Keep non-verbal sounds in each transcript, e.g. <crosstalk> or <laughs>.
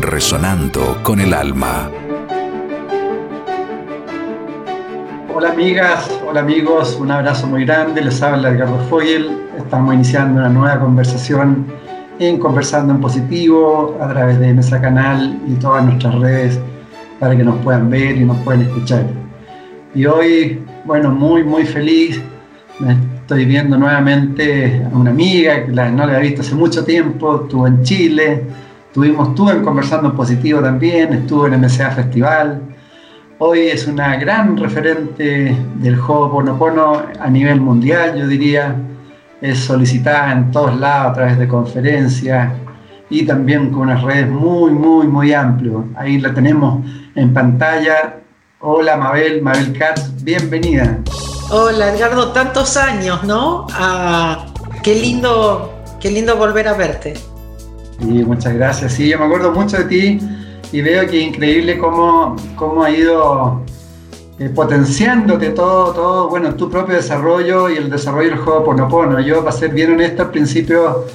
resonando con el alma. Hola amigas, hola amigos, un abrazo muy grande, les habla Edgardo Fogel, estamos iniciando una nueva conversación en Conversando en Positivo a través de Mesa Canal y todas nuestras redes para que nos puedan ver y nos puedan escuchar. Y hoy, bueno, muy, muy feliz, estoy viendo nuevamente a una amiga que no la había visto hace mucho tiempo, estuvo en Chile, tuvimos, estuvo en Conversando en Positivo también, estuvo en MSA Festival, Hoy es una gran referente del juego Ponopono a nivel mundial, yo diría. Es solicitada en todos lados a través de conferencias y también con unas redes muy, muy, muy amplias. Ahí la tenemos en pantalla. Hola Mabel, Mabel Katz, bienvenida. Hola Edgardo, tantos años, ¿no? Ah, qué lindo, qué lindo volver a verte. Sí, muchas gracias. Sí, yo me acuerdo mucho de ti y veo que es increíble cómo, cómo ha ido eh, potenciándote todo, todo, bueno, tu propio desarrollo y el desarrollo del juego Ponopono. Yo, para ser bien honesto, al principio,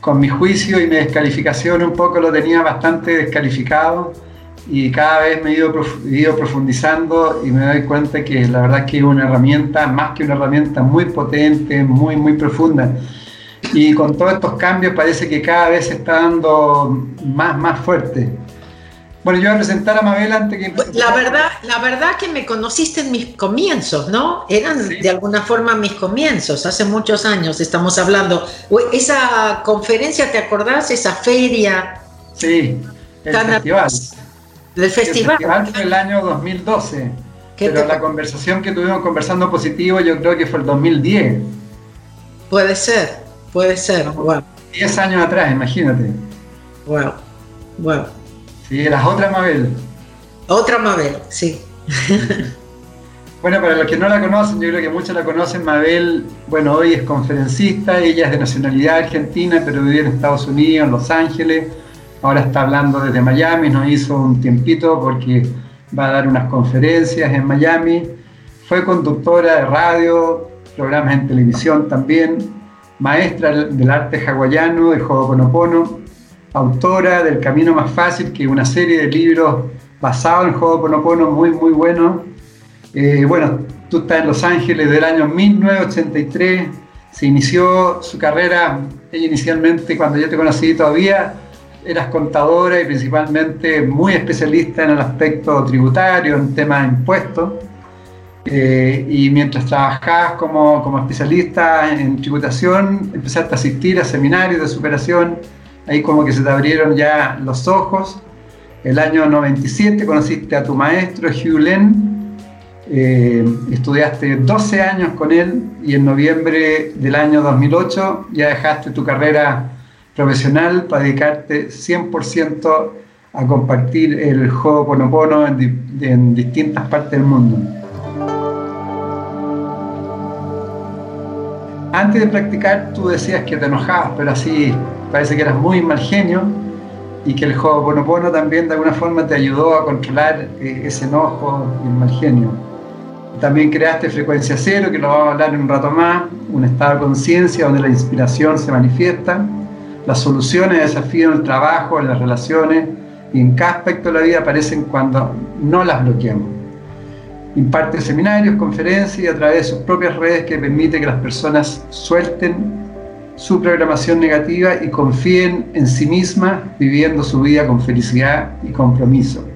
con mi juicio y mi descalificación, un poco lo tenía bastante descalificado y cada vez me he ido, ido profundizando y me doy cuenta que la verdad que es una herramienta, más que una herramienta, muy potente, muy, muy profunda. Y con todos estos cambios parece que cada vez se está dando más, más fuerte. Bueno, yo voy a presentar a Mabel antes que... La verdad, la verdad que me conociste en mis comienzos, ¿no? Eran de alguna forma mis comienzos, hace muchos años estamos hablando. Esa conferencia, ¿te acordás? Esa feria. Sí, el festival. Del festival. El festival fue el año 2012. Pero la conversación que tuvimos conversando positivo yo creo que fue el 2010. Puede ser, puede ser. Wow. 10 años atrás, imagínate. Wow, wow. Sí, eras otra Mabel. Otra Mabel, sí. <laughs> bueno, para los que no la conocen, yo creo que muchos la conocen, Mabel, bueno, hoy es conferencista, ella es de nacionalidad argentina, pero vive en Estados Unidos, en Los Ángeles, ahora está hablando desde Miami, nos hizo un tiempito porque va a dar unas conferencias en Miami, fue conductora de radio, programas en televisión también, maestra del arte hawaiano, de Ho'oponopono, autora del Camino Más Fácil, que es una serie de libros basados en Ho'oponopono muy, muy bueno. Eh, bueno, tú estás en Los Ángeles del año 1983, se inició su carrera, ella inicialmente cuando yo te conocí todavía, eras contadora y principalmente muy especialista en el aspecto tributario, en temas de impuestos. Eh, y mientras trabajabas como, como especialista en tributación, empezaste a asistir a seminarios de superación ahí como que se te abrieron ya los ojos. El año 97 conociste a tu maestro Hugh Len, eh, estudiaste 12 años con él y en noviembre del año 2008 ya dejaste tu carrera profesional para dedicarte 100% a compartir el juego Ponopono en, en distintas partes del mundo. Antes de practicar tú decías que te enojabas, pero así parece que eras muy mal genio y que el Ho'oponopono también de alguna forma te ayudó a controlar eh, ese enojo y el mal genio. También creaste frecuencia cero, que lo vamos a hablar en un rato más, un estado de conciencia donde la inspiración se manifiesta, las soluciones a desafíos en el trabajo, en las relaciones y en cada aspecto de la vida aparecen cuando no las bloqueamos. Imparte seminarios, conferencias y a través de sus propias redes que permite que las personas suelten su programación negativa y confíen en sí mismas, viviendo su vida con felicidad y compromiso.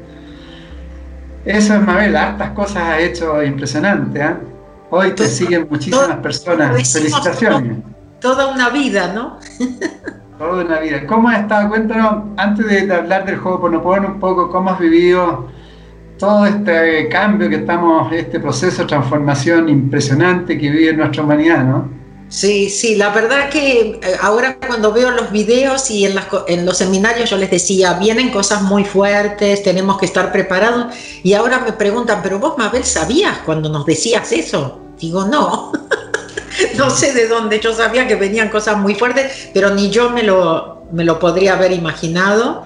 Eso es Mabel, hartas cosas ha hecho impresionante. ¿eh? Hoy te siguen muchísimas personas. Felicitaciones. Toda una vida, ¿no? <laughs> Toda una vida. ¿Cómo has estado? Cuéntanos, antes de, hablar del juego Ponopono, un poco cómo has vivido todo este cambio que estamos, este proceso de transformación impresionante que vive nuestra humanidad, ¿no? Sí, sí, la verdad que eh, ahora cuando veo los videos y en, en, los seminarios yo les decía, vienen cosas muy fuertes, tenemos que estar preparados. Y ahora me preguntan, pero vos, Mabel, ¿sabías cuando nos decías eso? Digo, no, <laughs> no sé de dónde, yo sabía que venían cosas muy fuertes, pero ni yo me lo, me lo podría haber imaginado.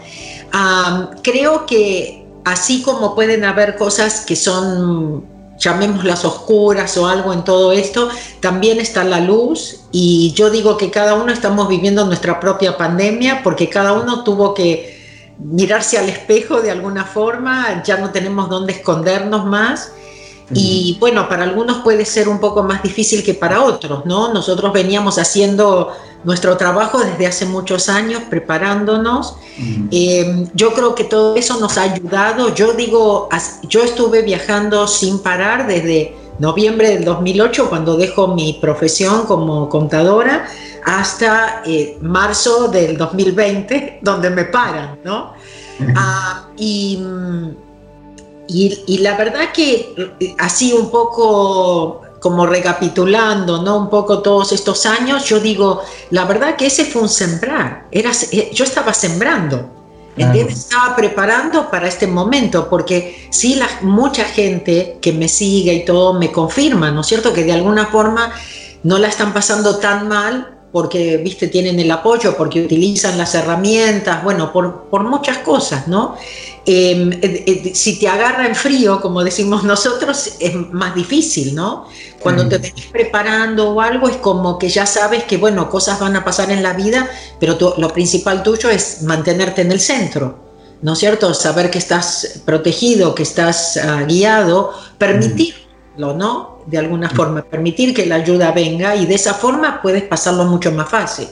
creo que así como pueden haber cosas que son llamémoslas oscuras o algo en todo esto, también está la luz y yo digo que cada uno estamos viviendo nuestra propia pandemia porque cada uno tuvo que mirarse al espejo de alguna forma, ya no tenemos dónde escondernos más y bueno, para algunos puede ser un poco más difícil que para otros, ¿no? Nosotros veníamos haciendo nuestro trabajo desde hace muchos años, preparándonos. Eh, yo creo que todo eso nos ha ayudado. Yo digo, yo estuve viajando sin parar desde noviembre del 2008, cuando dejo mi profesión como contadora, hasta eh, marzo del 2020, <laughs> donde me paran, ¿no? Ah, y mm, y, la verdad que eh, así un poco como recapitulando, ¿no? Un poco todos estos años, yo digo, la verdad que ese fue un sembrar. Era, eh, yo estaba sembrando, Estaba preparando para este momento, porque sí, la, mucha gente que me sigue y todo me confirma, ¿no es cierto? Que de alguna forma no la están pasando tan mal porque, viste, tienen el apoyo, porque utilizan las herramientas, bueno, por, por muchas cosas, ¿no? Em, eh, eh, si te agarra en frío, como decimos nosotros, es más difícil, ¿no? Cuando te estás preparando o algo, es como que ya sabes que, bueno, cosas van a pasar en la vida, pero lo principal tuyo es mantenerte en el centro, ¿no es cierto? Saber que estás protegido, que estás ah, guiado, permitirlo, ¿no? De alguna forma, permitir que la ayuda venga y de esa forma puedes pasarlo mucho más fácil.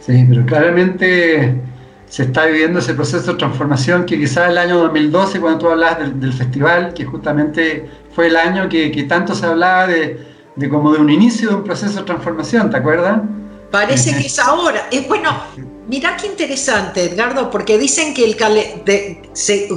Sí, pero claramente se está viviendo ese proceso de transformación que quizás el año 2012, cuando tú hablabas del, festival, que justamente fue el año que, tanto se hablaba de, como de un inicio de un proceso de transformación, ¿te acuerdas? Parece que es ahora. Es bueno, mira qué interesante, Edgardo, porque dicen que, el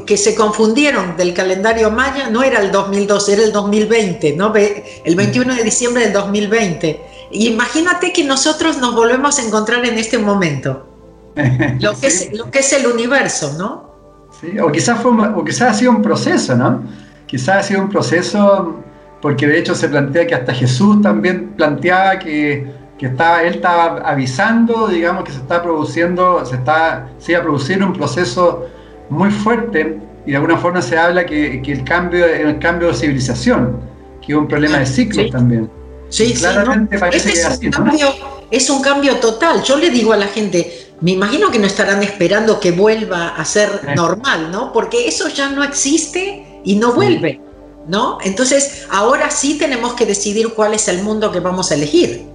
que se confundieron del calendario maya, no era el 2012, era el 2020, ¿no? El 21 de diciembre del 2020. imagínate que nosotros nos volvemos a encontrar en este momento. <laughs> lo, que es, lo que es el universo, ¿no? Sí, o quizás, fue, o quizás ha sido un proceso, ¿no? Quizás ha sido un proceso porque de hecho se plantea que hasta Jesús también planteaba que, que estaba, él estaba avisando, digamos, que se está produciendo, se, está, se iba a producir un proceso muy fuerte y de alguna forma se habla que, que el, cambio, el cambio de civilización, que es un problema de ciclos también. Sí, Claramente parece que es, un cambio, es un cambio total. Yo le digo a la gente, me imagino que no estarán esperando que vuelva a ser normal, ¿no? Porque eso ya no existe y no vuelve, ¿no? Entonces, ahora sí tenemos que decidir cuál es el mundo que vamos a elegir.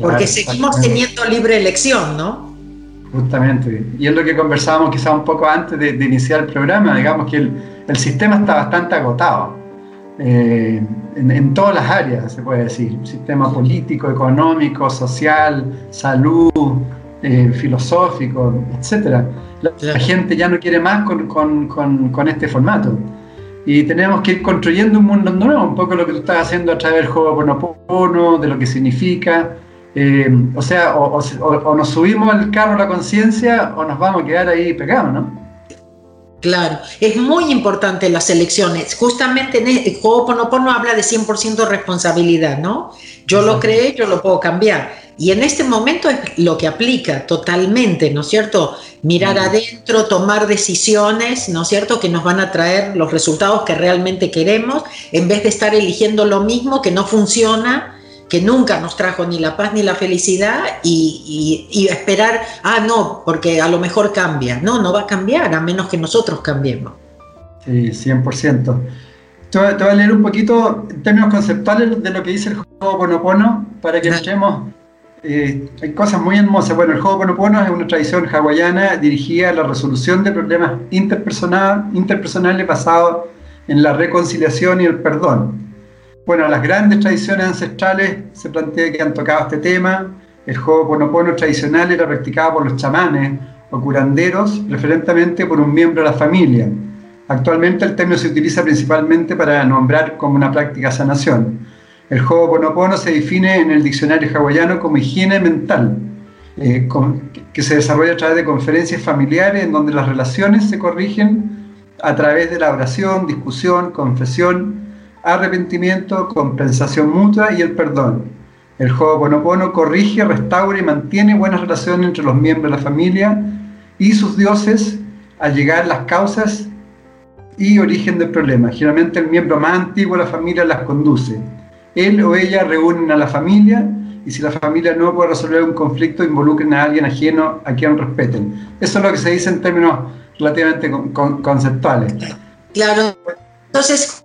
Porque seguimos teniendo libre elección, ¿no? Justamente. Y es lo que conversábamos quizá un poco antes de, iniciar el programa, digamos que el, sistema está bastante agotado. Eh, en, en, todas las áreas, se puede decir, sistema político, económico, social, salud, eh, filosófico, etcétera. La, gente ya no quiere más con, este formato. Y tenemos que ir construyendo un mundo nuevo, un poco lo que tú estás haciendo a través del juego Ponopono, de lo que significa. Eh, o sea, o, nos subimos al carro la conciencia o nos vamos a quedar ahí pegados, ¿no? Claro, es muy importante las elecciones. Justamente en el juego Ponopono habla de 100% responsabilidad, ¿no? Yo lo creé, yo lo puedo cambiar. Y en este momento es lo que aplica totalmente, ¿no es cierto? Mirar adentro, tomar decisiones, ¿no es cierto? Que nos van a traer los resultados que realmente queremos, en vez de estar eligiendo lo mismo que no funciona, que nunca nos trajo ni la paz ni la felicidad y, esperar, ah, no, porque a lo mejor cambia. No, no va a cambiar a menos que nosotros cambiemos. Sí, 100%. Te voy a leer un poquito en términos conceptuales de lo que dice el juego Ponopono para que entremos eh, hay cosas muy hermosas. Bueno, el juego Ponopono es una tradición hawaiana dirigida a la resolución de problemas interpersonales basados en la reconciliación y el perdón. Bueno, las grandes tradiciones ancestrales se plantea que han tocado este tema. El juego Ponopono tradicional era practicado por los chamanes o curanderos, preferentemente por un miembro de la familia. Actualmente el término se utiliza principalmente para nombrar como una práctica sanación. El Ho'oponopono se define en el diccionario hawaiano como higiene mental, eh, que se desarrolla a través de conferencias familiares en donde las relaciones se corrigen a través de la oración, discusión, confesión, arrepentimiento, compensación mutua y el perdón. El Ho'oponopono corrige, restaura y mantiene buenas relaciones entre los miembros de la familia y sus dioses al llegar las causas y origen del problema. Generalmente el miembro más antiguo de la familia las conduce. Él o ella reúnen a la familia y si la familia no puede resolver un conflicto, involucren a alguien ajeno a quien respeten. Eso es lo que se dice en términos relativamente conceptuales. Claro. Entonces,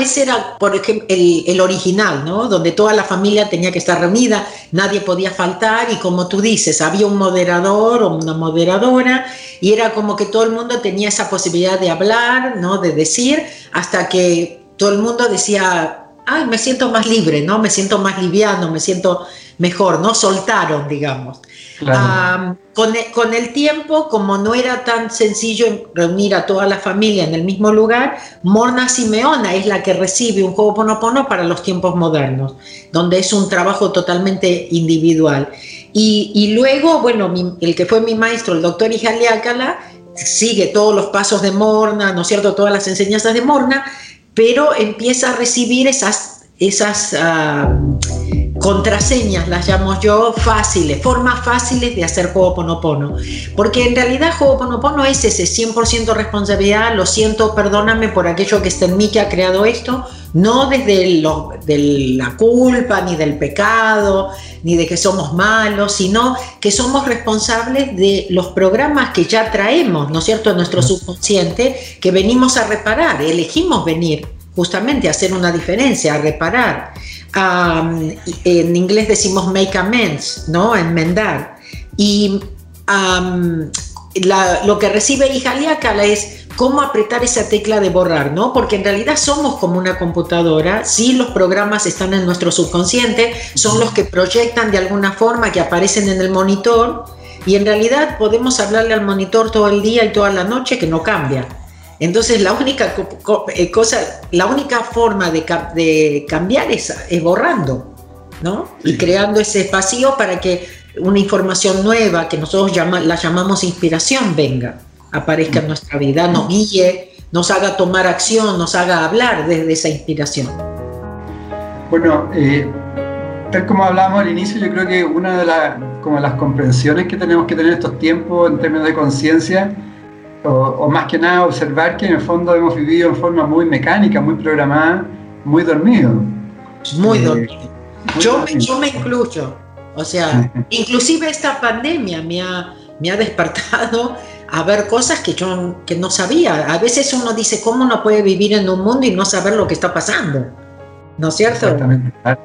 ese era, por ejemplo, el, original, ¿no? Donde toda la familia tenía que estar reunida, nadie podía faltar y como tú dices, había un moderador o una moderadora y era como que todo el mundo tenía esa posibilidad de hablar, ¿no? De decir, hasta que todo el mundo decía, ay, me siento más libre, ¿no? Me siento más liviano, me siento mejor, ¿no? Soltaron, digamos. con, el, con, el, tiempo, como no era tan sencillo reunir a toda la familia en el mismo lugar, Morna Simeona es la que recibe un juego ponopono para los tiempos modernos, donde es un trabajo totalmente individual. Y, y luego, bueno, el que fue mi maestro, el doctor Ijaliácala, sigue todos los pasos de Morna, ¿no es cierto?, todas las enseñanzas de Morna, pero empieza a recibir esas, esas ah, contraseñas, las llamo yo, fáciles, formas fáciles de hacer Ho'oponopono. Porque en realidad Ho'oponopono es ese 100% responsabilidad, lo siento, perdóname por aquello que está en mí que ha creado esto, no desde de la culpa, ni del pecado, ni de que somos malos, sino que somos responsables de los programas que ya traemos, ¿no es cierto?, en nuestro subconsciente, que venimos a reparar, elegimos venir justamente a hacer una diferencia, a reparar. en inglés decimos make amends, ¿no?, enmendar. Y lo que recibe Ijaliácala es cómo apretar esa tecla de borrar, ¿no? Porque en realidad somos como una computadora, sí los programas están en nuestro subconsciente, son los que proyectan de alguna forma, que aparecen en el monitor, y en realidad podemos hablarle al monitor todo el día y toda la noche que no cambia. Entonces la única eh, cosa, la única forma de, cambiar es, es, borrando, ¿no? Y creando ese espacio para que una información nueva, que nosotros la llamamos inspiración, venga aparezca en nuestra vida, nos guíe, nos haga tomar acción, nos haga hablar desde esa inspiración. Bueno, eh, tal como hablábamos al inicio, yo creo que una de las, como las comprensiones que tenemos que tener en estos tiempos en términos de conciencia, o, más que nada observar que en el fondo hemos vivido en forma muy mecánica, muy programada, muy dormido. Muy eh, dormido. yo, Me, yo me incluyo. O sea, <laughs> inclusive esta pandemia me ha, me ha despertado a ver cosas que yo que no sabía. A veces uno dice, ¿cómo uno puede vivir en un mundo y no saber lo que está pasando? ¿No es cierto?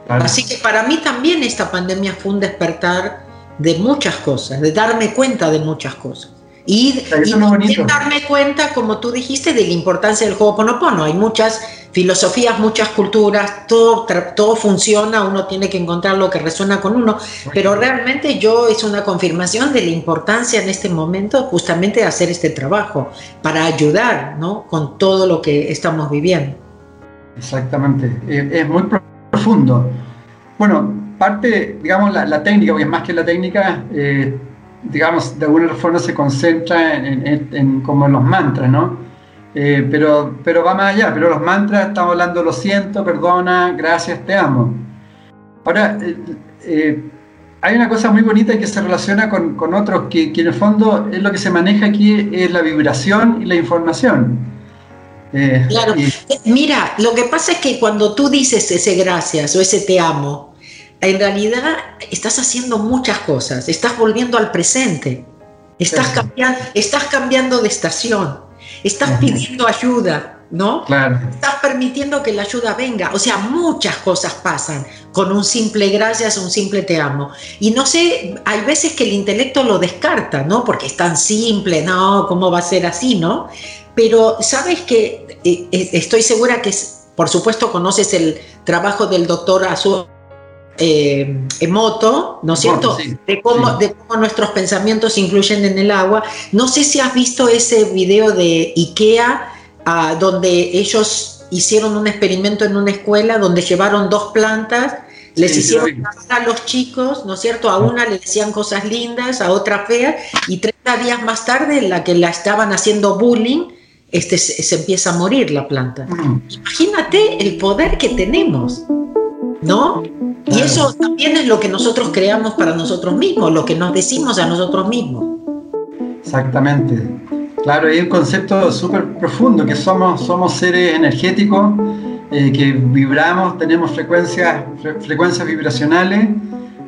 Así que para mí también esta pandemia fue un despertar de muchas cosas, de darme cuenta de muchas cosas. Y, y darme cuenta, como tú dijiste, de la importancia del juego Ponopono. Hay muchas filosofías, muchas culturas, todo, todo funciona, uno tiene que encontrar lo que resuena con uno, pero realmente yo es una confirmación de la importancia en este momento justamente de hacer este trabajo para ayudar ¿no? con todo lo que estamos viviendo. Exactamente, es muy profundo. Bueno, parte, digamos, la, técnica, porque más que la técnica, eh, digamos, de alguna forma se concentra en, como en los mantras, ¿no? Eh, pero, pero va más allá, pero los mantras estamos hablando lo siento, perdona, gracias, te amo. Ahora, eh, eh, hay una cosa muy bonita que se relaciona con, con otros, que, que, en el fondo es lo que se maneja aquí, es la vibración y la información. claro, mira, lo que pasa es que cuando tú dices ese gracias o ese te amo, en realidad estás haciendo muchas cosas, estás volviendo al presente, estás, cambiando, estás cambiando de estación, estás pidiendo ayuda, ¿no? Claro. Estás permitiendo que la ayuda venga. O sea, muchas cosas pasan con un simple gracias, un simple te amo. Y no sé, hay veces que el intelecto lo descarta, ¿no? Porque es tan simple, ¿no? ¿Cómo va a ser así, ¿no? Pero sabes que eh, eh, estoy segura que, por supuesto, conoces el trabajo del doctor Azul eh, Emoto, ¿no es cierto? de, cómo, de cómo nuestros pensamientos incluyen en el agua. No sé si has visto ese video de IKEA, ah, donde ellos hicieron un experimento en una escuela donde llevaron dos plantas, les hicieron a los chicos, ¿no es cierto? A una le decían cosas lindas, a otra feas, y 30 días más tarde, la que la estaban haciendo bullying, este, se, empieza a morir la planta. Imagínate el poder que tenemos, ¿no? Y eso también es lo que nosotros creamos para nosotros mismos, lo que nos decimos a nosotros mismos. Exactamente. Claro, hay un concepto súper profundo, que somos, somos seres energéticos, eh, que vibramos, tenemos frecuencias, frecuencias vibracionales.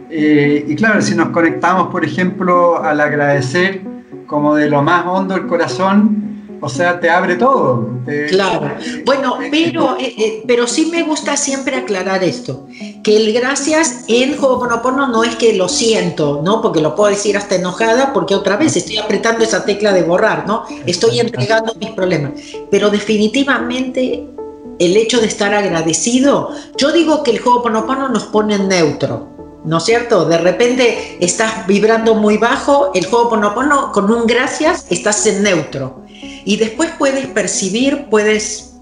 Eh, y claro, si nos conectamos, por ejemplo, al agradecer como de lo más hondo del corazón, o sea, te abre todo. claro. Bueno, pero, eh, eh, pero sí me gusta siempre aclarar esto, que el gracias en Ho'oponopono no es que lo siento, ¿no? Porque lo puedo decir hasta enojada, porque otra vez estoy apretando esa tecla de borrar, ¿no? Estoy entregando mis problemas. Pero definitivamente el hecho de estar agradecido, yo digo que el Ho'oponopono nos pone en neutro. ¿No es cierto? De repente estás vibrando muy bajo, el Ho'oponopono con un gracias estás en neutro y después puedes percibir, puedes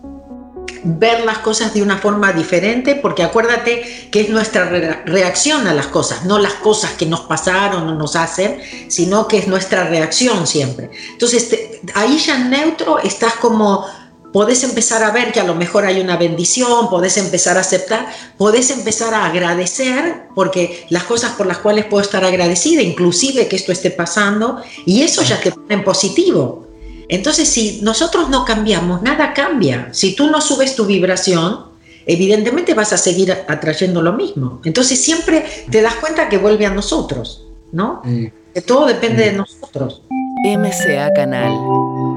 ver las cosas de una forma diferente, porque acuérdate que es nuestra reacción a las cosas, no las cosas que nos pasaron o nos hacen, sino que es nuestra reacción siempre. Entonces, ahí ya en neutro estás como, podés empezar a ver que a lo mejor hay una bendición, podés empezar a aceptar, podés empezar a agradecer, porque las cosas por las cuales puedo estar agradecida, inclusive que esto esté pasando, y eso ya te pone en positivo. Entonces, si nosotros no cambiamos, nada cambia. Si tú no subes tu vibración, evidentemente vas a seguir atrayendo lo mismo. Entonces, siempre te das cuenta que vuelve a nosotros, ¿no? Que todo depende de nosotros. MCA Canal,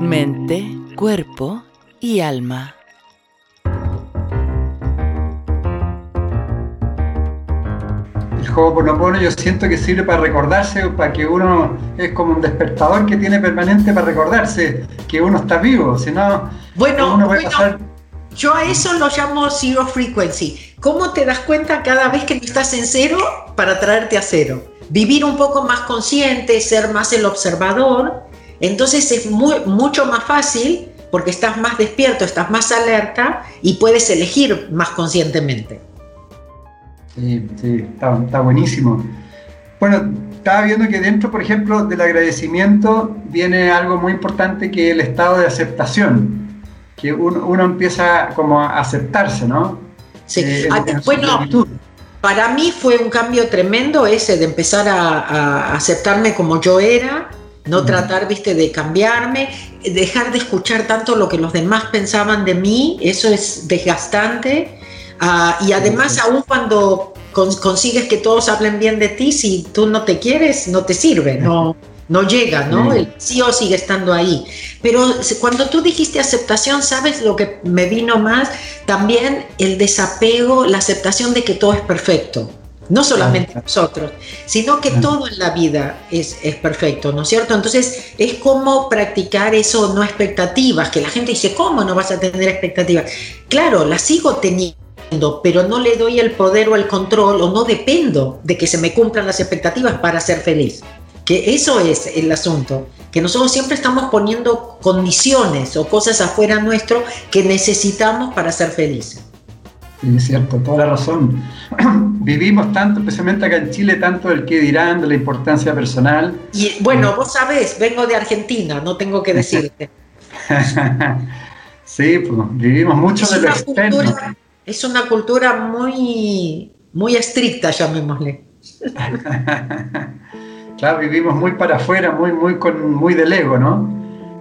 mente, cuerpo y alma. Ho'oponopono yo siento que sirve para recordarse, para que uno es como un despertador que tiene permanente para recordarse que uno está vivo, si no, bueno, uno pasar... Yo a eso lo llamo zero frequency. ¿Cómo te das cuenta cada vez que estás en cero para traerte a cero? Vivir un poco más consciente, ser más el observador. Entonces es muy, mucho más fácil porque estás más despierto, estás más alerta y puedes elegir más conscientemente. Sí, sí, está, buenísimo. Bueno, estaba viendo que dentro, por ejemplo, del agradecimiento viene algo muy importante que es el estado de aceptación, que uno, empieza como a aceptarse, ¿no? Sí, eh, ah, bueno, para mí fue un cambio tremendo ese de empezar a, aceptarme como yo era, no tratar, viste, de cambiarme, dejar de escuchar tanto lo que los demás pensaban de mí, eso es desgastante Ah, y además, aún cuando consigues que todos hablen bien de ti, si tú no te quieres, no te sirve, no, no llega, ¿no? El sí o sigue estando ahí. Pero cuando tú dijiste aceptación, ¿sabes lo que me vino más? También el desapego, la aceptación de que todo es perfecto. No solamente nosotros, sino que todo en la vida es, es, perfecto, ¿no es cierto? Entonces es como practicar eso, no expectativas, que la gente dice, ¿cómo no vas a tener expectativas? Claro, las sigo teniendo pero no le doy el poder o el control o no dependo de que se me cumplan las expectativas para ser feliz. Que eso es el asunto, que nosotros siempre estamos poniendo condiciones o cosas afuera nuestro que necesitamos para ser felices. Es cierto, toda la razón. <clears throat> Vivimos tanto, especialmente acá en Chile, tanto del que dirán, de la importancia personal. Y bueno, vos sabés, vengo de Argentina, no tengo que decirte. <laughs> sí, pues, vivimos mucho de lo externo es una cultura muy, muy estricta, llamémosle. <laughs> claro, vivimos muy para afuera, muy, muy, con, muy del ego, ¿no?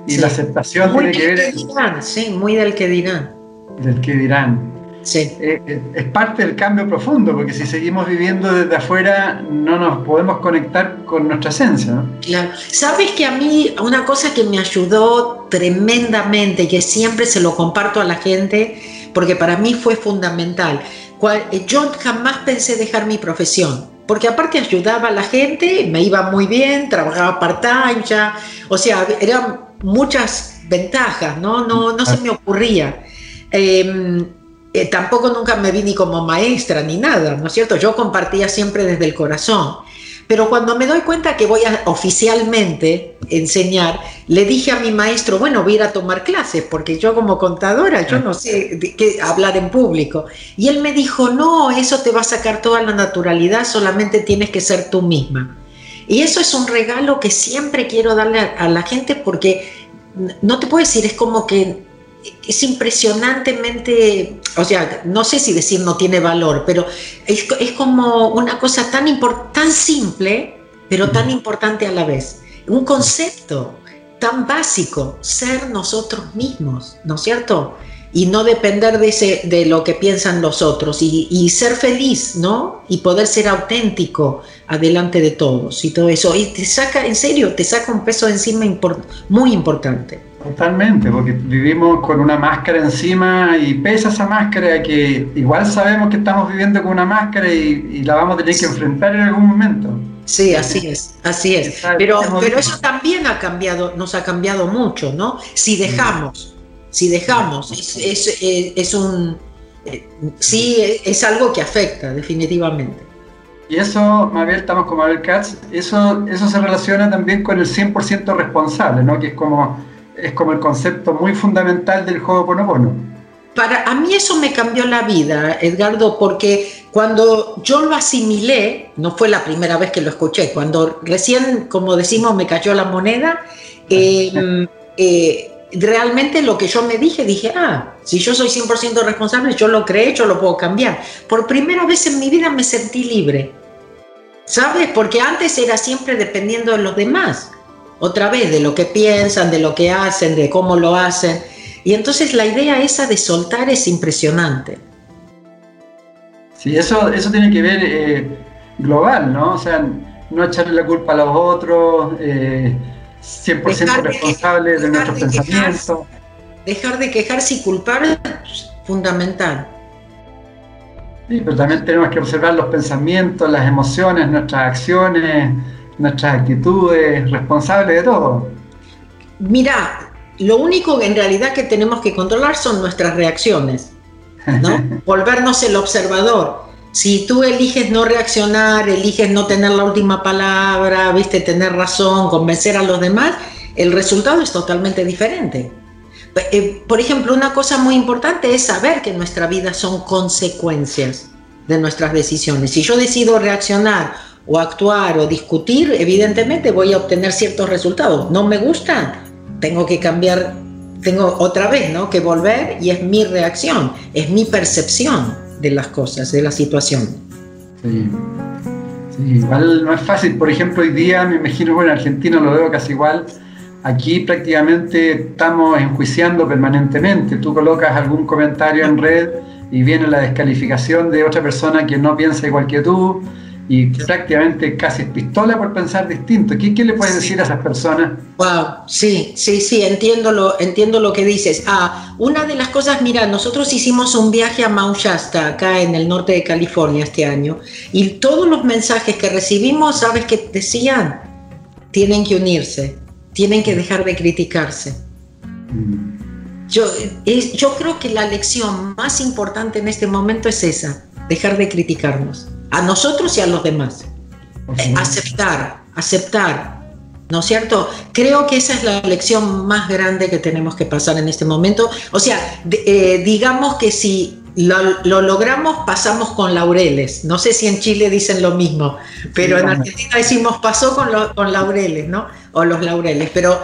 Y la aceptación tiene que ver. sí, muy del que dirán. Del que dirán. Sí. Eh, eh, es parte del cambio profundo, porque si seguimos viviendo desde afuera, no nos podemos conectar con nuestra esencia. ¿no? Claro. Sabes que a mí una cosa que me ayudó tremendamente, que siempre se lo comparto a la gente, porque para mí fue fundamental. Eh, yo jamás pensé dejar mi profesión, porque aparte ayudaba a la gente, me iba muy bien, trabajaba part-time ya, o sea, eran muchas ventajas, ¿no? No, no se me ocurría. Em, eh, tampoco nunca me vi ni como maestra ni nada, ¿no es cierto? Yo compartía siempre desde el corazón. Pero cuando me doy cuenta que voy a oficialmente enseñar, le dije a mi maestro, bueno, voy a a tomar clases, porque yo como contadora, yo no sé qué hablar en público. Y él me dijo, no, eso te va a sacar toda la naturalidad, solamente tienes que ser tú misma. Y eso es un regalo que siempre quiero darle a, la gente porque no te puedo decir, es como que es impresionantemente, o sea, no sé si decir no tiene valor, pero es, como una cosa tan, tan simple, pero tan importante a la vez. Un concepto tan básico, ser nosotros mismos, ¿no es cierto? Y no depender de, ese, de lo que piensan los otros y, y ser feliz, ¿no? Y poder ser auténtico adelante de todos y todo eso. Y te saca, en serio, te saca un peso encima muy importante. Totalmente, porque vivimos con una máscara encima y pesa esa máscara que igual sabemos que estamos viviendo con una máscara y, la vamos a tener que enfrentar en algún momento. Sí, así es, así es. Pero, pero eso también ha cambiado, nos ha cambiado mucho, ¿no? Si dejamos, si dejamos, es, es, un, eh, sí, es algo que afecta, definitivamente. Y eso, Mabel, estamos con Mabel Katz, eso, eso se relaciona también con el 100% responsable, ¿no? Que es como es como el concepto muy fundamental del juego Ponopono. Para a mí eso me cambió la vida, Edgardo, porque cuando yo lo asimilé, no fue la primera vez que lo escuché, cuando recién, como decimos, me cayó la moneda, em, eh, realmente lo que yo me dije, dije, ah, si yo soy 100% responsable, yo lo creé, yo lo puedo cambiar. Por primera vez en mi vida me sentí libre, ¿sabes? Porque antes era siempre dependiendo de los demás otra vez de lo que piensan, de lo que hacen, de cómo lo hacen. Y entonces la idea esa de soltar es impresionante. Sí, eso, eso tiene que ver eh, global, ¿no? O sea, no echarle la culpa a los otros, 100% eh, responsable de, nuestros pensamientos. dejar de quejarse y culpar es fundamental. Sí, pero también tenemos que observar los pensamientos, las emociones, nuestras acciones, nuestras actitudes, responsables de todo. Mira, lo único en realidad que tenemos que controlar son nuestras reacciones, ¿no? <laughs> Volvernos el observador. Si tú eliges no reaccionar, eliges no tener la última palabra, viste, tener razón, convencer a los demás, el resultado es totalmente diferente. Eh, por ejemplo, una cosa muy importante es saber que nuestra vida son consecuencias de nuestras decisiones. Si yo decido reaccionar o actuar o discutir, evidentemente voy a obtener ciertos resultados. No me gusta, tengo que cambiar, tengo otra vez, ¿no? Que volver y es mi reacción, es mi percepción de las cosas, de la situación. Sí. igual no es fácil. Por ejemplo, hoy día me imagino, bueno, en Argentina lo veo casi igual. Aquí prácticamente estamos enjuiciando permanentemente. Tú colocas algún comentario en red y viene la descalificación de otra persona que no piensa igual que tú y prácticamente casi pistola por pensar distinto. ¿Qué, qué le puedes decir a esas personas? Wow, sí, sí, sí, entiendo lo, entiendo lo que dices. Ah, una de las cosas, mira, nosotros hicimos un viaje a Mount Shasta, acá en el norte de California este año, y todos los mensajes que recibimos, ¿sabes qué decían? Tienen que unirse, tienen que dejar de criticarse. Mm. Yo, yo creo que la lección más importante en este momento es esa, dejar de criticarnos a nosotros y a los demás. Aceptar, aceptar, ¿no es cierto? Creo que esa es la lección más grande que tenemos que pasar en este momento. O sea, eh, digamos que si lo, logramos, pasamos con laureles. No sé si en Chile dicen lo mismo, pero en Argentina decimos pasó con, con, laureles, ¿no? O los laureles. Pero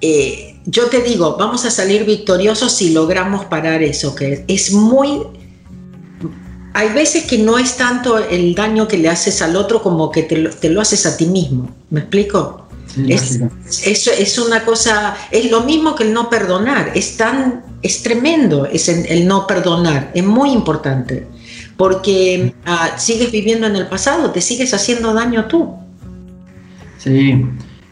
eh, yo te digo, vamos a salir victoriosos si logramos parar eso, que es muy hay veces que no es tanto el daño que le haces al otro como que te lo, haces a ti mismo. ¿Me explico? es, es, una cosa, es lo mismo que el no perdonar, es tan, es tremendo es el, no perdonar, es muy importante, porque ah, sigues viviendo en el pasado, te sigues haciendo daño tú. Sí,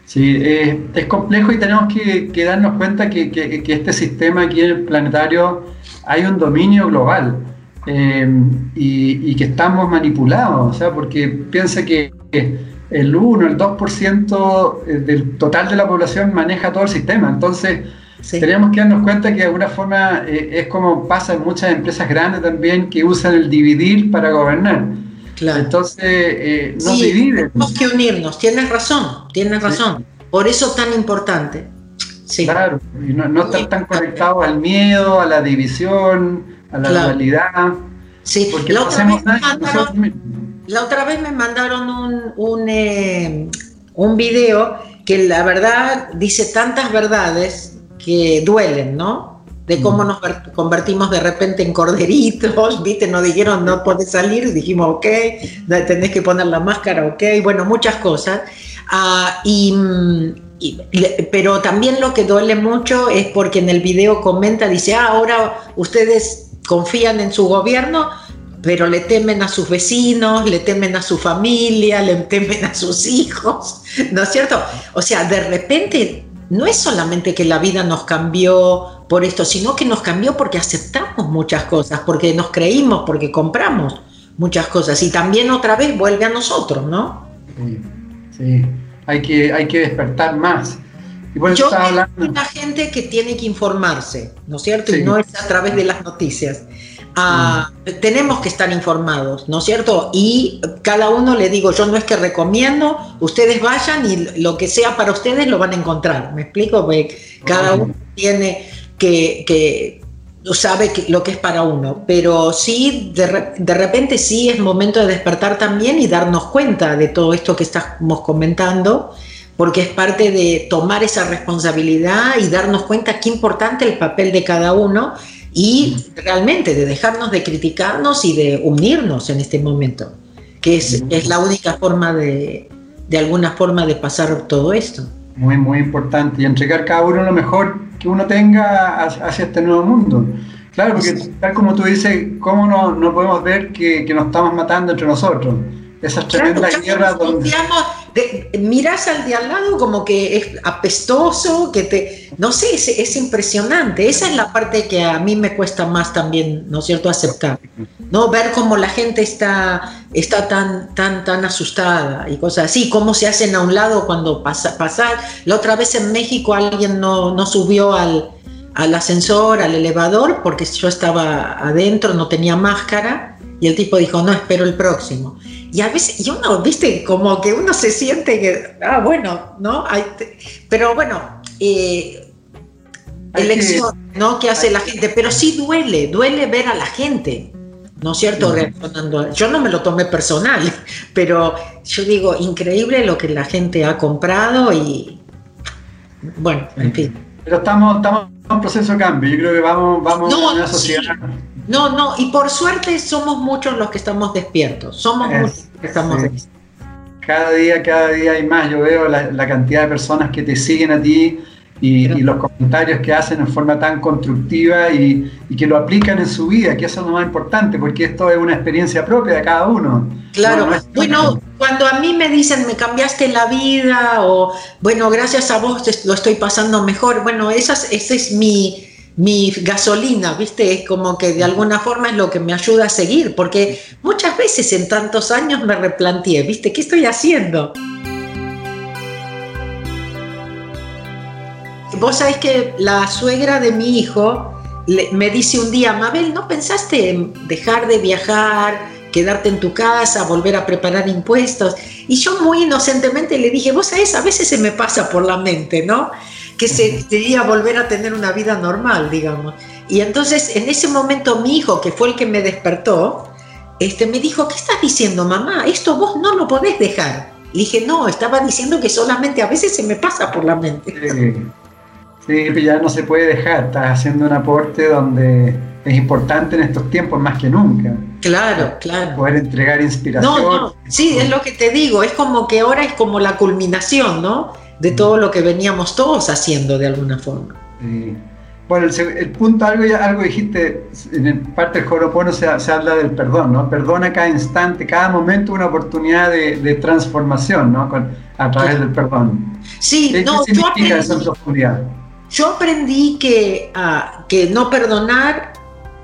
sí, es complejo y tenemos que, darnos cuenta que, que, que, este sistema aquí en el planetario hay un dominio global. Em, y, que estamos manipulados, o sea, porque piensa que el 1, el 2% eh, del total de la población maneja todo el sistema, entonces tenemos que darnos cuenta que de alguna forma eh, es como pasa en muchas empresas grandes también que usan el dividir para gobernar. Claro. Entonces, eh, nos sí, dividen. Tenemos que unirnos, tienes razón, tienes razón. Por eso tan importante. Sí. Claro, y no, no estar tan conectados al miedo, a la división, a la realidad. Sí, porque la otra, vez mandaron, la otra, vez me mandaron un, un, eh, un video que la verdad dice tantas verdades que duelen, ¿no? De cómo nos convertimos de repente en corderitos, <laughs> ¿viste? Nos dijeron no podés salir, dijimos ok, tenés que poner la máscara, ok, bueno, muchas cosas. Ah, y, pero también lo que duele mucho es porque en el video comenta, dice, ah, ahora ustedes confían en su gobierno, pero le temen a sus vecinos, le temen a su familia, le temen a sus hijos, ¿no es cierto? O sea, de repente no es solamente que la vida nos cambió por esto, sino que nos cambió porque aceptamos muchas cosas, porque nos creímos, porque compramos muchas cosas y también otra vez vuelve a nosotros, ¿no? Sí. Hay, que, hay que despertar más. Y Yo hablando... una gente que tiene que informarse, ¿no es cierto? Y no es a través de las noticias. Ah, tenemos que estar informados, ¿no es cierto? Y cada uno le digo, yo no es que recomiendo, ustedes vayan y lo que sea para ustedes lo van a encontrar. ¿Me explico? Porque cada uno tiene que, que sabe lo que es para uno, pero sí, de, de, repente sí es momento de despertar también y darnos cuenta de todo esto que estamos comentando, porque es parte de tomar esa responsabilidad y darnos cuenta qué importante el papel de cada uno y realmente de dejarnos de criticarnos y de unirnos en este momento, que es, es la única forma de, de alguna forma de pasar todo esto. Muy, muy importante y entregar cada uno lo mejor que uno tenga hacia este nuevo mundo. Claro, porque tal como tú dices, ¿cómo no, no podemos ver que, que nos estamos matando entre nosotros? Esas tremendas guerras donde miras al de al lado como que es apestoso, que te, no sé, es, impresionante. Esa es la parte que a mí me cuesta más también, ¿no es cierto?, aceptar. ¿no? Ver cómo la gente está, está tan, tan, tan asustada y cosas así, cómo se hacen a un lado cuando pasa, pasar. La otra vez en México alguien no, no subió al, al ascensor, al elevador, porque yo estaba adentro, no tenía máscara, y el tipo dijo, no, espero el próximo. Y a veces, y uno, viste, como que uno se siente que, ah, bueno, ¿no? pero bueno, eh, elección, ¿no? Que hace la gente, pero sí duele, duele ver a la gente, ¿no es cierto? Reaccionando. Yo no me lo tomé personal, <laughs> pero yo digo, increíble lo que la gente ha comprado y, bueno, en fin. Pero estamos, estamos un proceso de cambio, yo creo que vamos, vamos a una sociedad. No, no, y por suerte somos muchos los que estamos despiertos, somos muchos los que estamos despiertos. Cada día, cada día hay más, yo veo la, cantidad de personas que te siguen a ti y, los comentarios que hacen en forma tan constructiva y, que lo aplican en su vida, que eso es lo más importante, porque esto es una experiencia propia de cada uno. Claro, bueno, cuando a mí me dicen me cambiaste la vida o bueno, gracias a vos lo estoy pasando mejor, bueno, esa, esa es mi mi gasolina, ¿viste? Es como que de alguna forma es lo que me ayuda a seguir, porque muchas veces en tantos años me replanteé, ¿viste? ¿Qué estoy haciendo? Vos sabés que la suegra de mi hijo me dice un día, Mabel, ¿no pensaste en dejar de viajar, quedarte en tu casa, volver a preparar impuestos? Y yo muy inocentemente le dije, vos sabés, a veces se me pasa por la mente, ¿no? que sería volver a tener una vida normal, digamos. Y entonces en ese momento mi hijo, que fue el que me despertó, este, me dijo, ¿qué estás diciendo, mamá? Esto vos no lo podés dejar. Le dije, no, estaba diciendo que solamente a veces se me pasa por la mente. Sí, sí ya no se puede dejar, estás haciendo un aporte donde es importante en estos tiempos más que nunca. Claro, claro. Poder entregar inspiración. No, no, sí, es lo que te digo, es como que ahora es como la culminación, ¿no? de todo lo que veníamos todos haciendo de alguna forma. Bueno, el, punto, algo, algo dijiste, en parte del Joropono se, se, habla del perdón, ¿no? Perdona cada instante, cada momento una oportunidad de, transformación, ¿no? a través del perdón. Sí, ¿Qué, no, significa esa profundidad? Yo aprendí que, uh, que no perdonar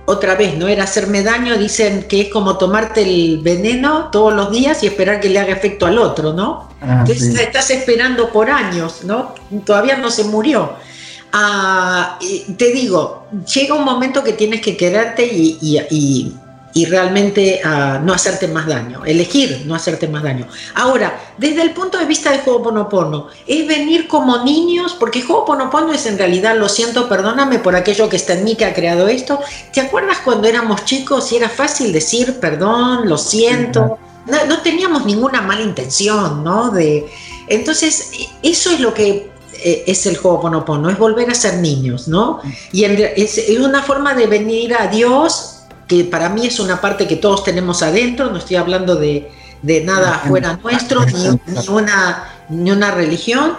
otra vez, no era hacerme daño, dicen que es como tomarte el veneno todos los días y esperar que le haga efecto al otro, ¿no? Ah, Entonces estás esperando por años, ¿no? Todavía no se murió. Ah, te digo, llega un momento que tienes que quererte y, y realmente uh, no hacerte más daño, elegir no hacerte más daño. Ahora, desde el punto de vista de Ho'oponopono, es venir como niños, porque Ho'oponopono es en realidad, lo siento, perdóname por aquello que está en mí que ha creado esto. ¿Te acuerdas cuando éramos chicos y era fácil decir perdón, lo siento? No, no teníamos ninguna mala intención, ¿no? De, entonces, eso es lo que eh, es el Ho'oponopono, es volver a ser niños, ¿no? Y es, es una forma de venir a Dios que para mí es una parte que todos tenemos adentro, no estoy hablando de, de nada afuera nuestro, ni, ni, una, ni una religión.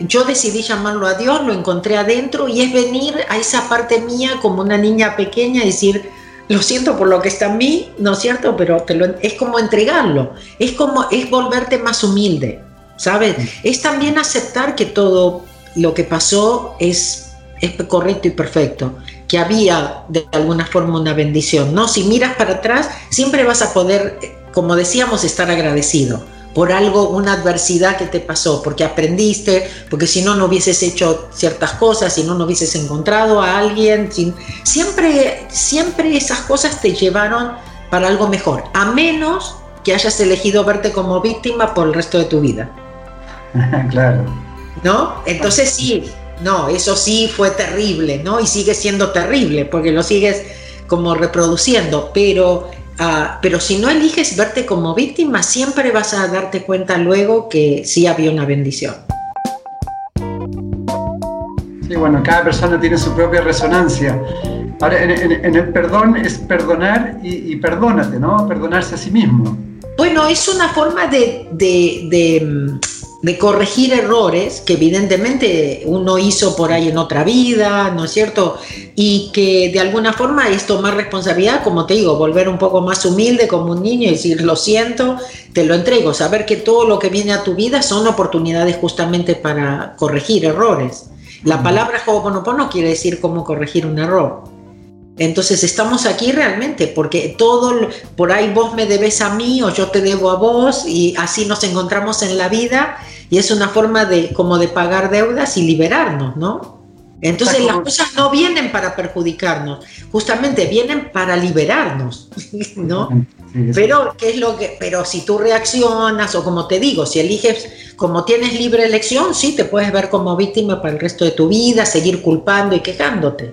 yo decidí llamarlo a Dios, lo encontré adentro y es venir a esa parte mía como una niña pequeña y decir, lo siento por lo que está en mí, ¿no es cierto? Pero te lo, es como entregarlo, es como, es volverte más humilde, ¿sabes? Es también aceptar que todo lo que pasó es, es correcto y perfecto que había de alguna forma una bendición, ¿no? Si miras para atrás, siempre vas a poder, como decíamos, estar agradecido por algo, una adversidad que te pasó, porque aprendiste, porque si no, no hubieses hecho ciertas cosas, si no, no hubieses encontrado a alguien. siempre, siempre esas cosas te llevaron para algo mejor, a menos que hayas elegido verte como víctima por el resto de tu vida. <laughs> claro. ¿No? Entonces sí, no, eso sí fue terrible, ¿no? Y sigue siendo terrible porque lo sigues como reproduciendo, pero, uh, pero si no eliges verte como víctima, siempre vas a darte cuenta luego que sí había una bendición. Sí, bueno, cada persona tiene su propia resonancia. Ahora, en, el perdón es perdonar y, perdónate, ¿no? Perdonarse a sí mismo. Bueno, es una forma de, de de corregir errores que evidentemente uno hizo por ahí en otra vida, ¿no es cierto? Y que de alguna forma es tomar responsabilidad, como te digo, volver un poco más humilde como un niño y decir, lo siento, te lo entrego, saber que todo lo que viene a tu vida son oportunidades justamente para corregir errores. La palabra Ho'oponopono quiere decir cómo corregir un error. Entonces estamos aquí realmente porque todo, por ahí vos me debes a mí o yo te debo a vos y así nos encontramos en la vida y es una forma de como de pagar deudas y liberarnos, ¿no? Entonces las cosas no vienen para perjudicarnos, justamente vienen para liberarnos, <laughs> ¿no? pero qué es lo que, pero si tú reaccionas o como te digo, si eliges, como tienes libre elección, sí te puedes ver como víctima para el resto de tu vida, seguir culpando y quejándote.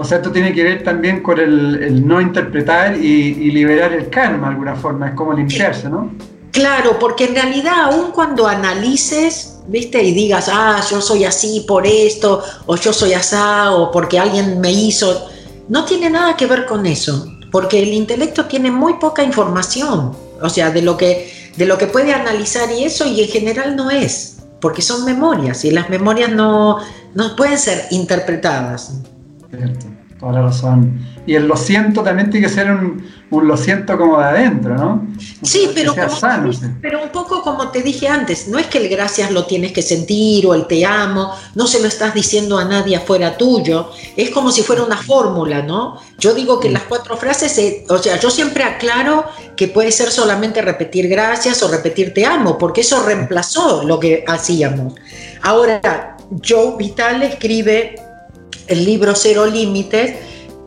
O sea, esto tiene que ver también con el, no interpretar y, liberar el karma de alguna forma, es como limpiarse, ¿no? Claro, porque en realidad aún cuando analices, viste, y digas, ah, yo soy así por esto, o yo soy asá, o porque alguien me hizo, no tiene nada que ver con eso, porque el intelecto tiene muy poca información, o sea, de lo que, de lo que puede analizar y eso, y en general no es, porque son memorias, y las memorias no, no pueden ser interpretadas. Cierto, toda la razón. Y el lo siento también tiene que ser un, un lo siento como de adentro, ¿no? sí, pero, pero un poco como te dije antes, no es que el gracias lo tienes que sentir o el te amo, no se lo estás diciendo a nadie afuera tuyo, es como si fuera una fórmula, ¿no? Yo digo que las cuatro frases, eh, o sea, yo siempre aclaro que puede ser solamente repetir gracias o repetir te amo, porque eso reemplazó lo que hacíamos. Ahora, Joe Vital escribe el libro Cero Límites,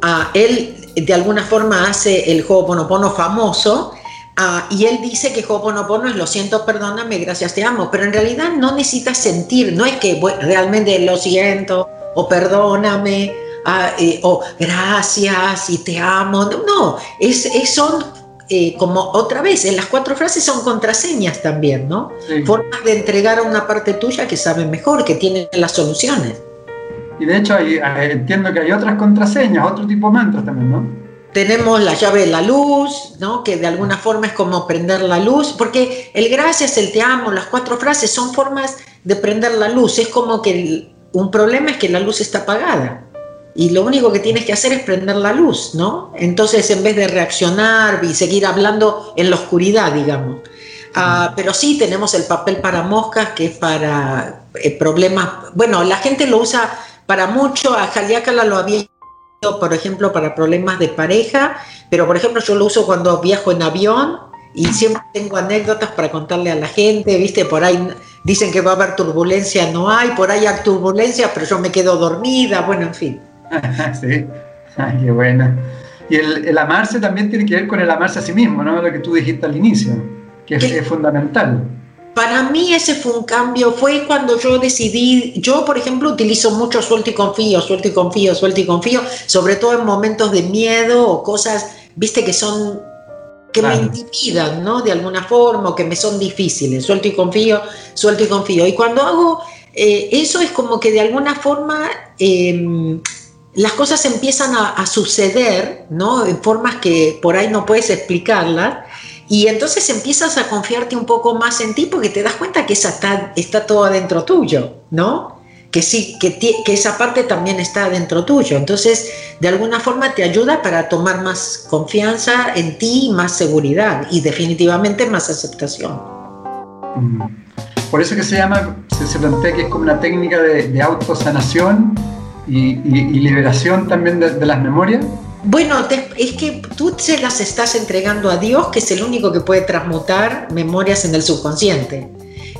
uh, él de alguna forma hace el Ho'oponopono famoso uh, y él dice que Ho'oponopono es lo siento, perdóname, gracias, te amo, pero en realidad no necesitas sentir, no es que realmente lo siento o perdóname uh, eh, o gracias y te amo, no, es, es son eh, como otra vez, en las cuatro frases son contraseñas también, ¿no? Formas de entregar a una parte tuya que sabe mejor, que tiene las soluciones. Y de hecho hay, entiendo que hay otras contraseñas, otro tipo de mantras también, ¿no? Tenemos la llave de la luz, ¿no? que de alguna forma es como prender la luz, porque el gracias, el te amo, las cuatro frases son formas de prender la luz. Es como que un problema es que la luz está apagada y lo único que tienes que hacer es prender la luz, ¿no? Entonces, en vez de reaccionar y seguir hablando en la oscuridad, digamos. Ah, pero sí tenemos el papel para moscas, que es para eh, problemas. Bueno, la gente lo usa para mucho, a Jaliácala lo había por ejemplo, para problemas de pareja, pero por ejemplo yo lo uso cuando viajo en avión y siempre tengo anécdotas para contarle a la gente, viste, por ahí dicen que va a haber turbulencia, no hay, por ahí hay turbulencia, pero yo me quedo dormida, bueno, en fin. <laughs> sí, qué bueno. Y el, amarse también tiene que ver con el amarse a sí mismo, ¿no? Lo que tú dijiste al inicio, que es, fundamental. Para mí ese fue un cambio, fue cuando yo decidí, yo por ejemplo utilizo mucho suelto y confío, suelto y confío, suelto y confío, sobre todo en momentos de miedo o cosas, viste, que son, que me intimidan, ¿no? De alguna forma o que me son difíciles, suelto y confío, suelto y confío. Y cuando hago eh, eso es como que de alguna forma... Em, las cosas empiezan a, suceder, ¿no? En formas que por ahí no puedes explicarlas. Y entonces empiezas a confiarte un poco más en ti porque te das cuenta que esa está, está todo adentro tuyo, ¿no? Que sí, que, que esa parte también está adentro tuyo. Entonces, de alguna forma te ayuda para tomar más confianza en ti, más seguridad y definitivamente más aceptación. Mm. Por eso que se llama, se, plantea que es como una técnica de, de autosanación y, liberación también de, las memorias? Bueno, es que tú se las estás entregando a Dios, que es el único que puede transmutar memorias en el subconsciente.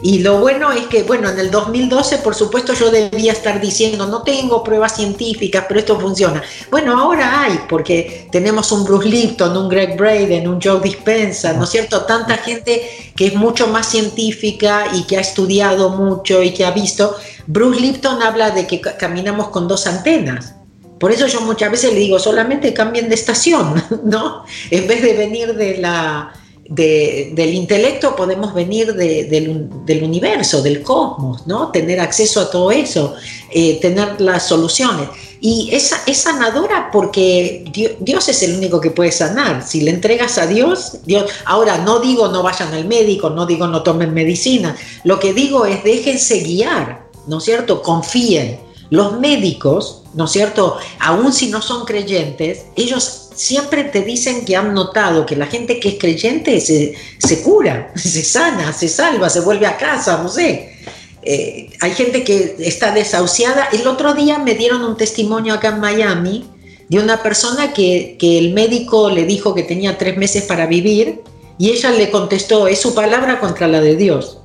Y lo bueno es que, bueno, en el 2012, por supuesto, yo debía estar diciendo, no tengo pruebas científicas, pero esto funciona. Bueno, ahora hay, porque tenemos un Bruce Lipton, un Greg Braden, un Joe Dispenza, ¿no es cierto? Tanta gente que es mucho más científica y que ha estudiado mucho y que ha visto. Bruce Lipton habla de que caminamos con dos antenas. Por eso yo muchas veces le digo, solamente cambien de estación, <laughs> ¿no? En vez de venir de la del intelecto podemos venir del, universo, del cosmos, ¿no? Tener acceso a todo eso, eh, tener las soluciones. Y es, es sanadora porque Dios, es el único que puede sanar. Si le entregas a Dios, Dios. Ahora, no digo no vayan al médico, no digo no tomen medicina. Lo que digo es déjense guiar, ¿no es cierto? Confíen. Los médicos, ¿no es cierto? Aun si no son creyentes, ellos siempre te dicen que han notado que la gente que es creyente se, cura, <laughs> se sana, se salva, se vuelve a casa, no sé. Eh, hay gente que está desahuciada. El otro día me dieron un testimonio acá en Miami de una persona que, que el médico le dijo que tenía tres meses para vivir y ella le contestó, es su palabra contra la de Dios.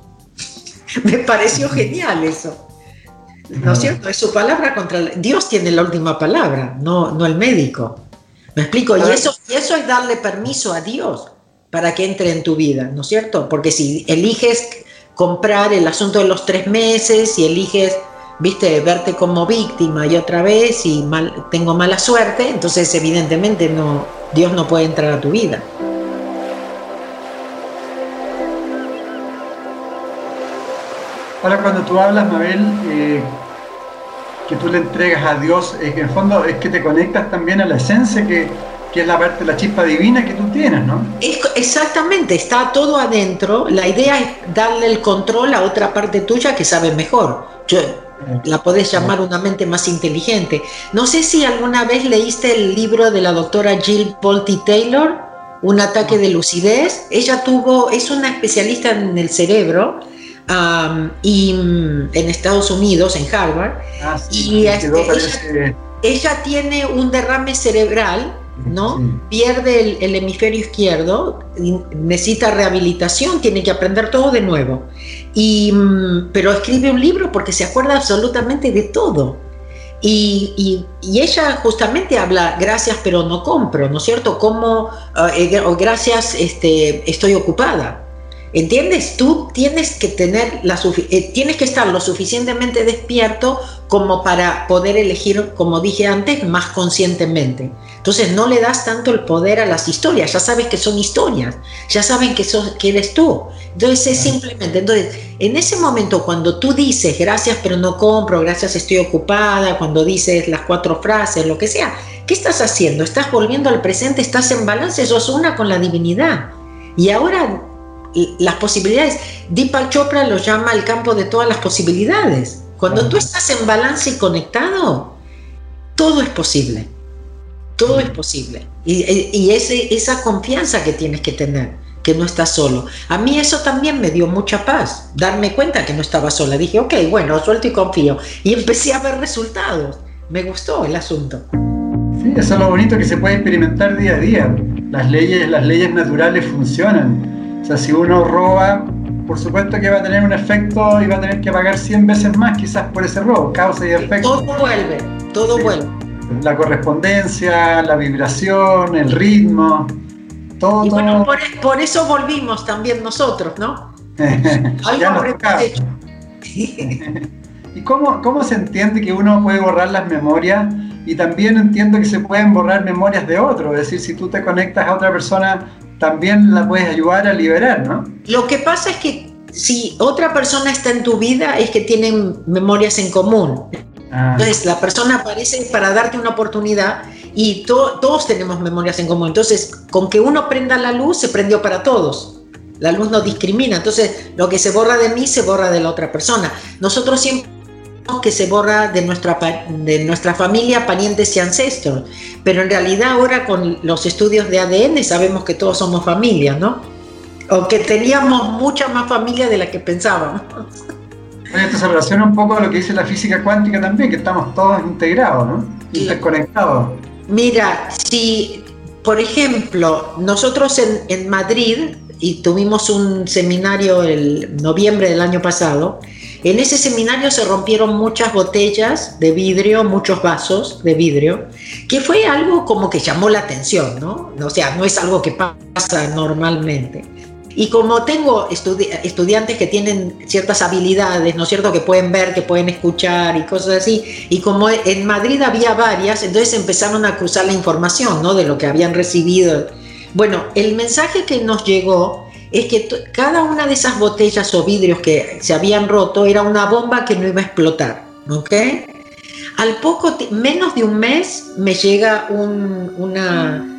<laughs> me pareció genial eso. ¿No es cierto? Es su palabra contra la... Dios tiene la última palabra, no, no el médico. ¿Me explico? Y eso, y eso es darle permiso a Dios para que entre en tu vida, ¿no es cierto? Porque si eliges comprar el asunto de los tres meses y eliges, viste, verte como víctima y otra vez y mal, tengo mala suerte, entonces evidentemente no, Dios no puede entrar a tu vida. Ahora cuando tú hablas, Mabel, eh, que tú le entregas a Dios, es que en el fondo es que te conectas también a la esencia que, que es la parte, la chispa divina que tú tienes, ¿no? exactamente, está todo adentro. La idea es darle el control a otra parte tuya que sabe mejor. Yo, la podés llamar una mente más inteligente. No sé si alguna vez leíste el libro de la doctora Jill Bolte Taylor, Un ataque de lucidez. Ella tuvo, es una especialista en el cerebro y mm, en Estados Unidos, en Harvard. Ah, y este, ella, tiene un derrame cerebral, ¿no? Pierde el, hemisferio izquierdo, necesita rehabilitación, tiene que aprender todo de nuevo. Y, mm, pero escribe un libro porque se acuerda absolutamente de todo. Y, ella justamente habla, gracias pero no compro, ¿no es cierto? Como, ah, eh, gracias, este, estoy ocupada. ¿Entiendes? Tú tienes que tener la eh, tienes que estar lo suficientemente despierto como para poder elegir, como dije antes, más conscientemente. Entonces no le das tanto el poder a las historias, ya sabes que son historias, ya saben que, sos, que eres tú. Entonces es simplemente, entonces en ese momento cuando tú dices gracias pero no compro, gracias estoy ocupada, cuando dices las cuatro frases, lo que sea, ¿qué estás haciendo? Estás volviendo al presente, estás en balance, sos una con la divinidad. Y ahora las posibilidades. Deepak Chopra lo llama el campo de todas las posibilidades. Cuando tú estás en balance y conectado, todo es posible. Todo es posible. Y, ese, esa confianza que tienes que tener, que no estás solo. A mí eso también me dio mucha paz, darme cuenta que no estaba sola. Dije, ok, bueno, suelto y confío. Y empecé a ver resultados. Me gustó el asunto. Sí, eso es lo bonito que se puede experimentar día a día. Las leyes, las leyes naturales funcionan sea, si uno roba, por supuesto que va a tener un efecto y va a tener que pagar 100 veces más quizás por ese robo, causa y efecto. Todo vuelve, todo vuelve. La correspondencia, la vibración, el ritmo, todo. Y bueno, Por, eso volvimos también nosotros, ¿no? <laughs> Algo hecho. <laughs> ¿Y cómo, cómo se entiende que uno puede borrar las memorias? Y también entiendo que se pueden borrar memorias de otro, es decir, si tú te conectas a otra persona, también la puedes ayudar a liberar, ¿no? Lo que pasa es que si otra persona está en tu vida es que tienen memorias en común. Ah. Entonces, la persona aparece para darte una oportunidad y todos tenemos memorias en común. Entonces, con que uno prenda la luz, se prendió para todos. La luz no discrimina. Entonces, lo que se borra de mí, se borra de la otra persona. Nosotros siempre que se borra de nuestra, de nuestra familia, parientes y ancestros. Pero en realidad ahora con los estudios de ADN sabemos que todos somos familia, ¿no? O que teníamos mucha más familia de la que pensábamos. <laughs> esto se relaciona un poco a lo que dice la física cuántica también, que estamos todos integrados, ¿no? Interconectados. Mira, si, por ejemplo, nosotros en, en Madrid, y tuvimos un seminario el noviembre del año pasado, en ese seminario se rompieron muchas botellas de vidrio, muchos vasos de vidrio, que fue algo como que llamó la atención, ¿no? O sea, no es algo que pasa normalmente. Y como tengo estudiantes que tienen ciertas habilidades, ¿no es cierto?, que pueden ver, que pueden escuchar y cosas así, y como en Madrid había varias, entonces empezaron a cruzar la información, ¿no?, de lo que habían recibido. Bueno, el mensaje que nos llegó es que cada una de esas botellas o vidrios que se habían roto era una bomba que no iba a explotar, ¿ok? Al poco, menos de un mes, me llega un, una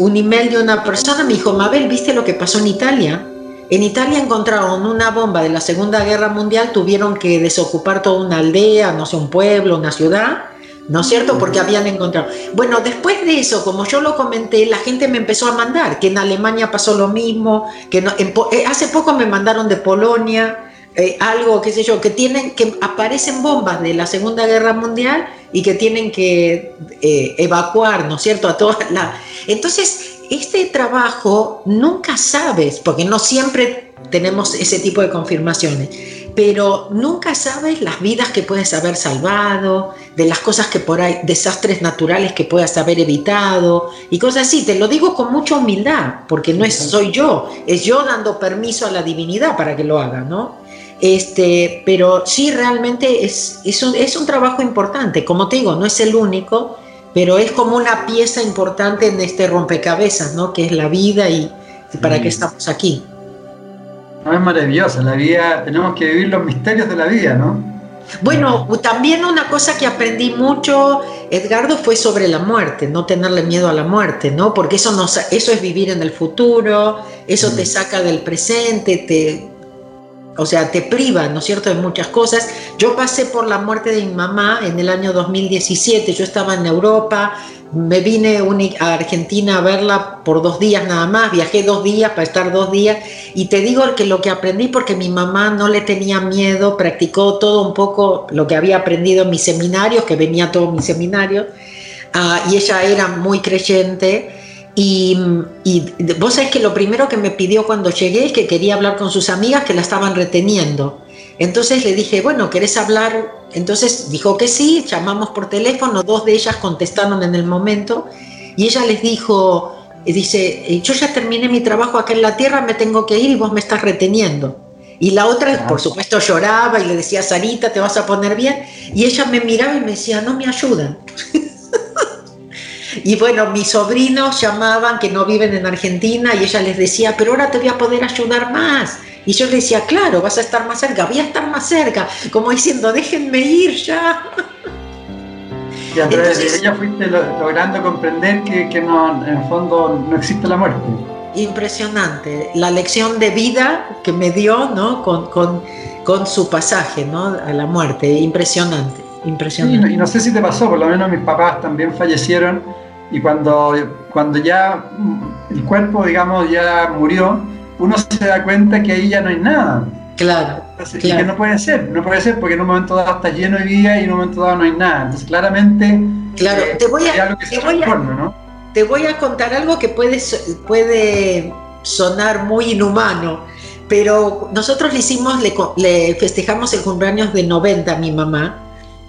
un email de una persona, me dijo, Mabel, ¿viste lo que pasó en Italia? En Italia encontraron una bomba de la Segunda Guerra Mundial, tuvieron que desocupar toda una aldea, no sé, un pueblo, una ciudad, ¿no es cierto? Porque habían encontrado. Bueno, después de eso, como yo lo comenté, la gente me empezó a mandar, que en Alemania pasó lo mismo, que eh, hace poco me mandaron de Polonia, eh, algo, qué sé yo, que tienen, que aparecen bombas de la Segunda Guerra Mundial y que tienen que eh, evacuar, ¿no es cierto?, a todas las... Entonces, este trabajo nunca sabes, porque no siempre tenemos ese tipo de confirmaciones, pero nunca sabes las vidas que puedes haber salvado, de las cosas que por ahí, desastres naturales que puedas haber evitado y cosas así. Te lo digo con mucha humildad, porque no es soy yo, es yo dando permiso a la divinidad para que lo haga, ¿no? Este, pero sí, realmente es, es, un, es un trabajo importante. Como te digo, no es el único, pero es como una pieza importante en este rompecabezas, ¿no? Que es la vida y, para qué estamos aquí. No, es maravillosa, la vida, tenemos que vivir los misterios de la vida, ¿no? Bueno, también una cosa que aprendí mucho, Edgardo, fue sobre la muerte, no tenerle miedo a la muerte, ¿no? Porque eso, nos, eso es vivir en el futuro, eso te saca del presente, te, o sea, te priva, ¿no es cierto?, de muchas cosas. Yo pasé por la muerte de mi mamá en el año 2017, yo estaba en Europa, me vine a Argentina a verla por dos días nada más, viajé dos días para estar dos días y te digo que lo que aprendí porque mi mamá no le tenía miedo, practicó todo un poco lo que había aprendido en mis seminarios, que venía todo mis seminarios, ah, y ella era muy creyente y, vos sabés que lo primero que me pidió cuando llegué es que quería hablar con sus amigas que la estaban reteniendo. Entonces le dije, bueno, ¿querés hablar? Entonces dijo que sí, llamamos por teléfono, dos de ellas contestaron en el momento y ella les dijo, dice, yo ya terminé mi trabajo acá en la tierra, me tengo que ir y vos me estás reteniendo. Y la otra, por supuesto, lloraba y le decía, Sarita, te vas a poner bien. Y ella me miraba y me decía, no me ayudan. <laughs> Y bueno, mis sobrinos llamaban que no viven en Argentina y ella les decía, pero ahora te voy a poder ayudar más. Y yo le decía, claro, vas a estar más cerca, voy a estar más cerca, como diciendo, déjenme ir ya. Y a través de ella fuiste logrando comprender que, no, en el fondo no existe la muerte. Impresionante, la lección de vida que me dio ¿no? con, con, con su pasaje ¿no? a la muerte, impresionante. Impresionante. y no sé si te pasó, por lo menos mis papás también fallecieron y cuando, cuando ya el cuerpo, digamos, ya murió, uno se da cuenta que ahí ya no hay nada. Claro, Y que no puede ser, no puede ser porque en un momento dado está lleno de vida y en un momento dado no hay nada. Entonces, claramente. Claro, te voy a, te voy a, contar algo que puede, puede sonar muy inhumano, pero nosotros le hicimos, le, le festejamos el cumpleaños de 90 a mi mamá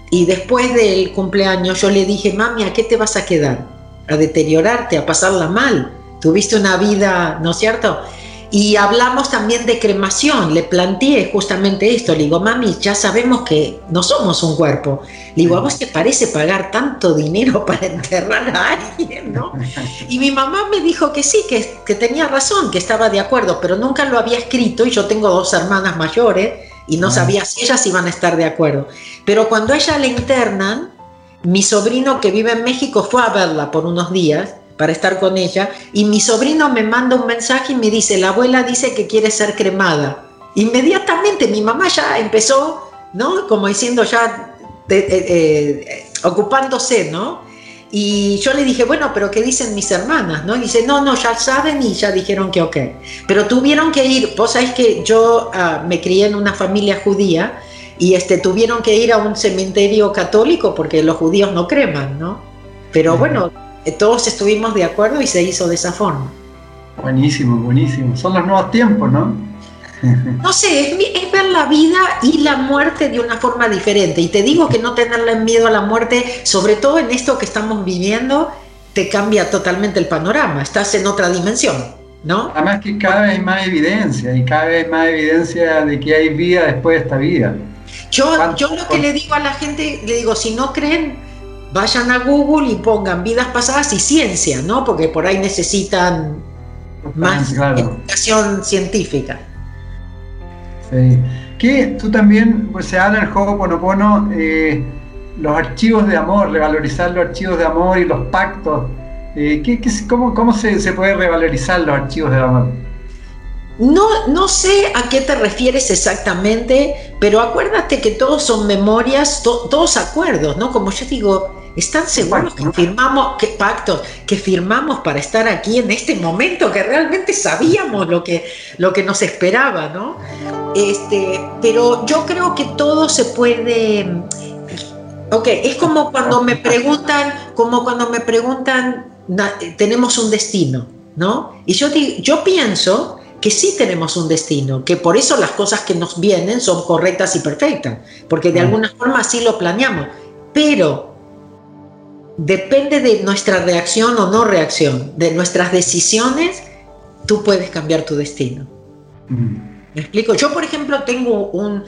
y después del cumpleaños yo le dije, mami, ¿a qué te vas a quedar? A deteriorarte, a pasarla mal. Tuviste una vida, ¿no es cierto? Y hablamos también de cremación, le planteé justamente esto, le digo, mami, ya sabemos que no somos un cuerpo. Le digo, ¿a vos te parece pagar tanto dinero <laughs> para enterrar a alguien? ¿no? Y mi mamá me dijo que sí, que, que tenía razón, que estaba de acuerdo, pero nunca lo había escrito y yo tengo dos hermanas mayores y no sabía si ellas iban a estar de acuerdo. Pero cuando ella la internan, mi sobrino que vive en México fue a verla por unos días para estar con ella y mi sobrino me manda un mensaje y me dice, la abuela dice que quiere ser cremada. Inmediatamente mi mamá ya empezó, ¿no? Como diciendo ya, eh, eh, ocupándose, ¿no? Y yo le dije, bueno, pero ¿qué dicen mis hermanas? ¿no? Y dice, no, no, ya saben y ya dijeron que ok. Pero tuvieron que ir, vos sabés que yo ah, me crié en una familia judía y este, tuvieron que ir a un cementerio católico porque los judíos no creman, ¿no? Pero bueno, todos estuvimos de acuerdo y se hizo de esa forma. Buenísimo, buenísimo. Son los nuevos tiempos, ¿no? No sé, es, ver la vida y la muerte de una forma diferente. Y te digo que no tenerle miedo a la muerte, sobre todo en esto que estamos viviendo, te cambia totalmente el panorama. Estás en otra dimensión, ¿no? Además que cada vez hay más evidencia y cada vez más evidencia de que hay vida después de esta vida. Yo, yo lo que le digo a la gente, le digo, si no creen, vayan a Google y pongan vidas pasadas y ciencia, ¿no? Porque por ahí necesitan más educación científica. Sí. Que tú también, pues se habla en el juego Ponopono, eh, los archivos de amor, revalorizar los archivos de amor y los pactos. Eh, ¿qué, cómo, cómo se, se, puede revalorizar los archivos de amor? No, no sé a qué te refieres exactamente, pero acuérdate que todos son memorias, todos acuerdos, ¿no? Como yo digo, ¿Están seguros que firmamos, que pactos, que firmamos para estar aquí en este momento, que realmente sabíamos lo que, lo que nos esperaba, ¿no? Este, pero yo creo que todo se puede. Ok, es como cuando me preguntan, como cuando me preguntan, tenemos un destino, ¿no? Y yo, yo pienso que sí tenemos un destino, que por eso las cosas que nos vienen son correctas y perfectas, porque de mm. alguna forma así lo planeamos. Pero depende de nuestra reacción o no reacción, de nuestras decisiones, tú puedes cambiar tu destino. ¿Me explico? Yo, por ejemplo, tengo un,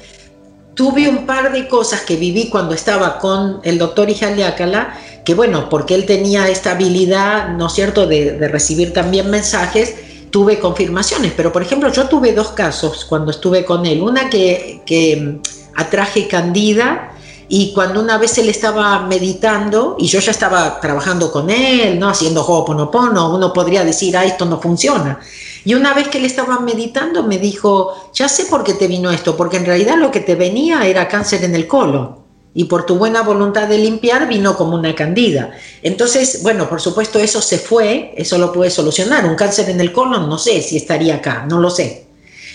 tuve un par de cosas que viví cuando estaba con el doctor Ijaliácala, que bueno, porque él tenía esta habilidad, ¿no es cierto?, de, recibir también mensajes, tuve confirmaciones, pero por ejemplo yo tuve dos casos cuando estuve con él, una que, que atraje candida, y cuando una vez él estaba meditando, y yo ya estaba trabajando con él, ¿no? Haciendo Ho'oponopono, uno podría decir, ah, esto no funciona. Y una vez que él estaba meditando, me dijo, ya sé por qué te vino esto, porque en realidad lo que te venía era cáncer en el colon. Y por tu buena voluntad de limpiar vino como una candida. Entonces, bueno, por supuesto eso se fue, eso lo puede solucionar. Un cáncer en el colon, no sé si estaría acá, no lo sé.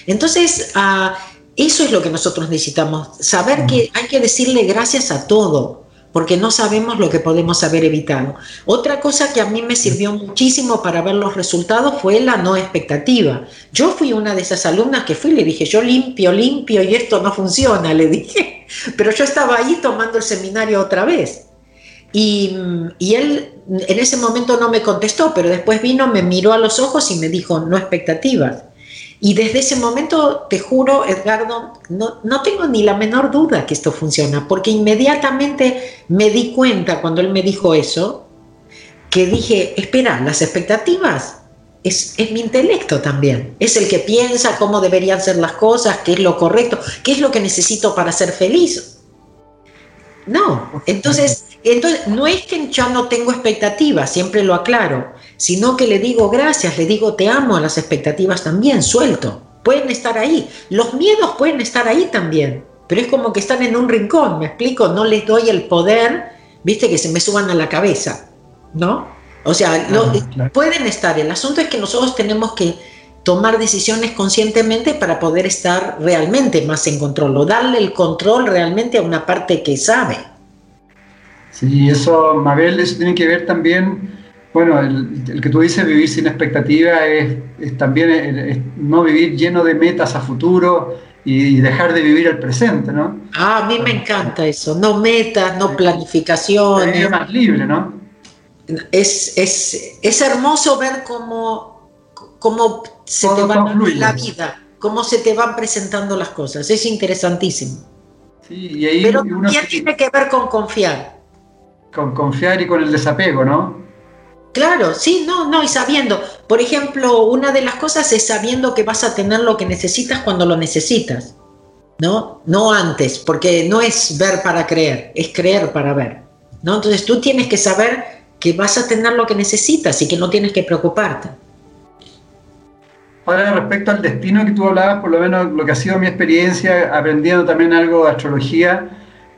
Entonces, uh, eso es lo que nosotros necesitamos, saber que hay que decirle gracias a todo, porque no sabemos lo que podemos haber evitado. Otra cosa que a mí me sirvió muchísimo para ver los resultados fue la no expectativa. Yo fui una de esas alumnas que fui, le dije, yo limpio, limpio y esto no funciona, le dije, <laughs> pero yo estaba ahí tomando el seminario otra vez. Y, y, él en ese momento no me contestó, pero después vino, me miró a los ojos y me dijo, no expectativas. Y desde ese momento, te juro, Edgardo, no, no tengo ni la menor duda que esto funciona, porque inmediatamente me di cuenta cuando él me dijo eso, que dije, espera, las expectativas es, es, mi intelecto también, es el que piensa cómo deberían ser las cosas, qué es lo correcto, qué es lo que necesito para ser feliz. No, entonces, entonces no es que yo no tengo expectativas, siempre lo aclaro, sino que le digo gracias, le digo te amo a las expectativas también, suelto. Pueden estar ahí. Los miedos pueden estar ahí también, pero es como que están en un rincón, me explico, no les doy el poder, viste, que se me suban a la cabeza, ¿no? O sea, pueden estar. El asunto es que nosotros tenemos que tomar decisiones conscientemente para poder estar realmente más en control o darle el control realmente a una parte que sabe. Sí, eso, Mabel, eso tiene que ver también bueno, el, que tú dices vivir sin expectativa es, también no vivir lleno de metas a futuro y dejar de vivir el presente, ¿no? Ah, a mí me encanta eso, no metas, no planificaciones. Es más libre, ¿no? Es, es, es hermoso ver cómo, cómo se te va la vida, cómo se te van presentando las cosas, es interesantísimo. Sí, y ahí Pero también tiene que ver con confiar. Con confiar y con el desapego, ¿no? Claro, sí, no, no, y sabiendo, por ejemplo, una de las cosas es sabiendo que vas a tener lo que necesitas cuando lo necesitas, ¿no? No antes, porque no es ver para creer, es creer para ver, ¿no? Entonces tú tienes que saber que vas a tener lo que necesitas y que no tienes que preocuparte. Ahora, respecto al destino que tú hablabas, por lo menos lo que ha sido mi experiencia, aprendiendo también algo de astrología,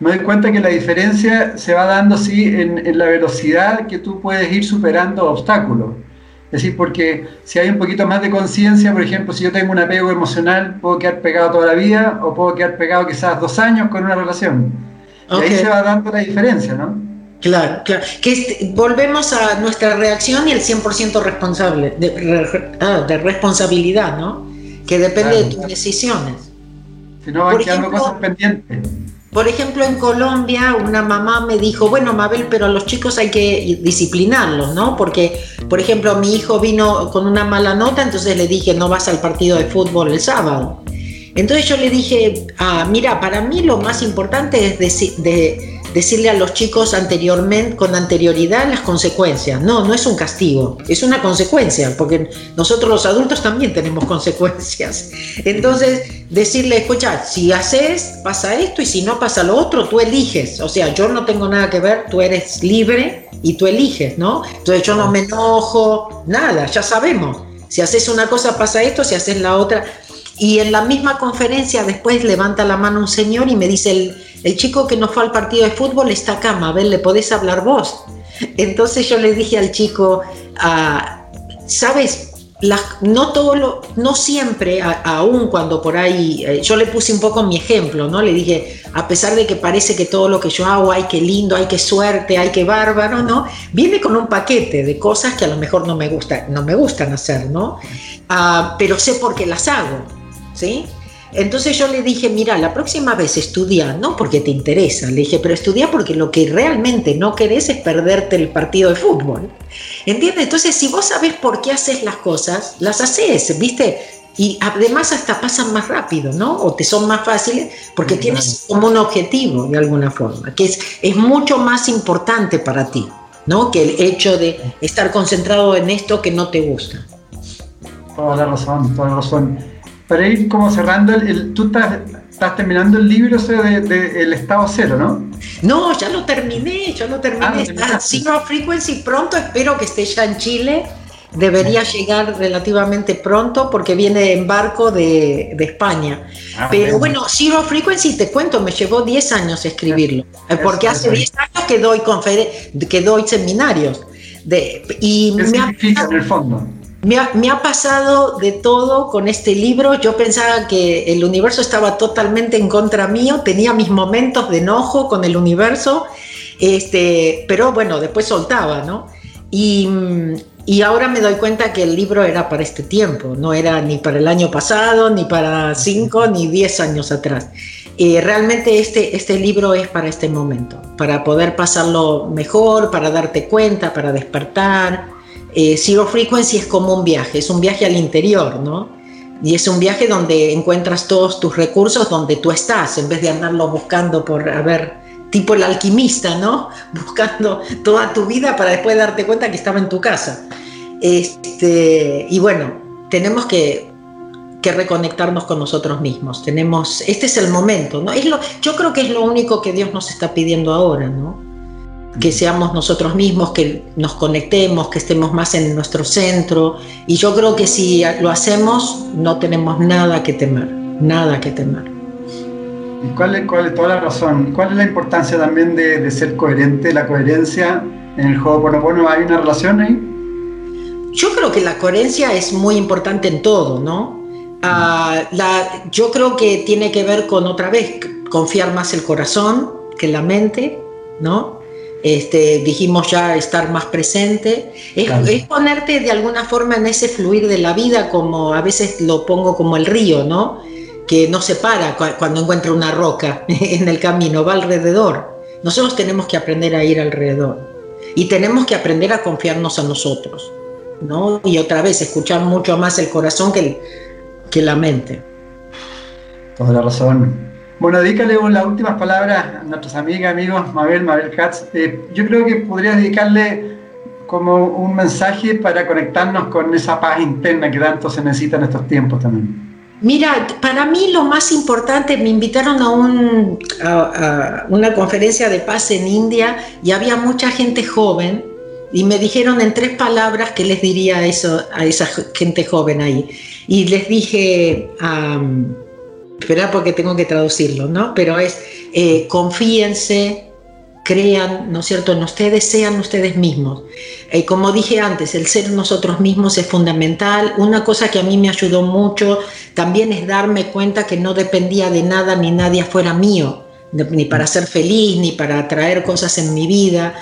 me doy cuenta que la diferencia se va dando sí en, la velocidad que tú puedes ir superando obstáculos. Es decir, porque si hay un poquito más de conciencia, por ejemplo, si yo tengo un apego emocional, puedo quedar pegado toda la vida o puedo quedar pegado quizás dos años con una relación. Y ahí se va dando la diferencia, ¿no? Claro, claro. Que volvemos a nuestra reacción y el 100% responsable, de, ah, de, responsabilidad, ¿no? Que depende de tus decisiones. Si no van quedando cosas pendientes. Por ejemplo, en Colombia una mamá me dijo, bueno, Mabel, pero a los chicos hay que disciplinarlos, ¿no? Porque, por ejemplo, mi hijo vino con una mala nota, entonces le dije, no vas al partido de fútbol el sábado. Entonces yo le dije, ah, mira, para mí lo más importante es de, decirle a los chicos anteriormente, con anterioridad las consecuencias. No, no es un castigo, es una consecuencia, porque nosotros los adultos también tenemos <laughs> consecuencias. Entonces, decirle, escucha, si haces, pasa esto y si no pasa lo otro, tú eliges. O sea, yo no tengo nada que ver, tú eres libre y tú eliges, ¿no? Entonces yo no me enojo, nada, ya sabemos. Si haces una cosa pasa esto, si haces la otra. Y en la misma conferencia después levanta la mano un señor y me dice, el, el chico que no fue al partido de fútbol está acá, Mabel, ¿le podés hablar vos? Entonces yo le dije al chico, ah, ¿sabes? no todo lo, no siempre, aún cuando por ahí, eh, yo le puse un poco mi ejemplo, ¿no? Le dije, a pesar de que parece que todo lo que yo hago, ay, qué lindo, ay, qué suerte, ay, qué bárbaro, ¿no? Viene con un paquete de cosas que a lo mejor no me gusta, no me gustan hacer, ¿no? Ah, pero sé por qué las hago, ¿sí? Entonces yo le dije, mira, la próxima vez estudia, no porque te interesa, le dije, pero estudia porque lo que realmente no querés es perderte el partido de fútbol. ¿Entiendes? Entonces, si vos sabés por qué haces las cosas, las haces, ¿viste? Y además hasta pasan más rápido, ¿no? O te son más fáciles porque tienes como un objetivo de alguna forma, que es, es mucho más importante para ti, ¿no? Que el hecho de estar concentrado en esto que no te gusta. Toda la razón, toda la razón para ir como cerrando, el, tú estás, terminando el libro de, El Estado Cero, ¿no? No, ya lo terminé, ya lo terminé. Ah, está Zero Frequency pronto, espero que esté ya en Chile. Debería llegar relativamente pronto porque viene en barco de, España. Ah, Pero bueno, Zero Frequency, te cuento, me llevó 10 años escribirlo. porque hace 10 años que doy, que doy seminarios. De, y ¿Qué significa en el fondo? Me ha, pasado de todo con este libro. Yo pensaba que el universo estaba totalmente en contra mío, tenía mis momentos de enojo con el universo, este, pero bueno, después soltaba, ¿no? Y, ahora me doy cuenta que el libro era para este tiempo, no era ni para el año pasado, ni para cinco, ni diez años atrás. Eh, realmente este, este libro es para este momento, para poder pasarlo mejor, para darte cuenta, para despertar eh, Zero Frequency es como un viaje, es un viaje al interior, ¿no? Y es un viaje donde encuentras todos tus recursos donde tú estás, en vez de andarlo buscando por, a ver, tipo el alquimista, ¿no? <laughs> Buscando toda tu vida para después darte cuenta que estaba en tu casa. Este, y bueno, tenemos que, que reconectarnos con nosotros mismos. Tenemos, este es el momento, ¿no? Es lo, yo creo que es lo único que Dios nos está pidiendo ahora, ¿no? Que seamos nosotros mismos, que nos conectemos, que estemos más en nuestro centro. Y yo creo que si lo hacemos, no tenemos nada que temer, nada que temer. ¿Y cuál es, cuál es toda la razón? ¿Cuál es la importancia también de, ser coherente, la coherencia en el juego bueno ¿Hay una relación ahí? Yo creo que la coherencia es muy importante en todo, ¿no? Ah, la, yo creo que tiene que ver con otra vez, confiar más el corazón que la mente, ¿no? Este, dijimos ya estar más presente, es, ponerte de alguna forma en ese fluir de la vida, como a veces lo pongo como el río, ¿no? que no se para cuando encuentra una roca <laughs> en el camino, va alrededor. Nosotros tenemos que aprender a ir alrededor y tenemos que aprender a confiarnos a nosotros, ¿no? Y otra vez, escuchar mucho más el corazón que, que la mente. Toda la razón. Bueno, dedícale las últimas palabras a nuestras amigas, amigos, Mabel, Mabel Katz. Eh, yo creo que podrías dedicarle como un mensaje para conectarnos con esa paz interna que tanto se necesita en estos tiempos también. Mira, para mí lo más importante, me invitaron a, un, a, una conferencia de paz en India y había mucha gente joven y me dijeron en tres palabras que les diría a esa gente joven ahí. Y les dije, um, espera porque tengo que traducirlo, ¿no? Pero es, eh, confíense, crean, ¿no es cierto?, en ustedes, sean ustedes mismos. Y como dije antes, el ser nosotros mismos es fundamental. Una cosa que a mí me ayudó mucho también es darme cuenta que no dependía de nada ni nadie fuera mío, ni para ser feliz, ni para atraer cosas en mi vida.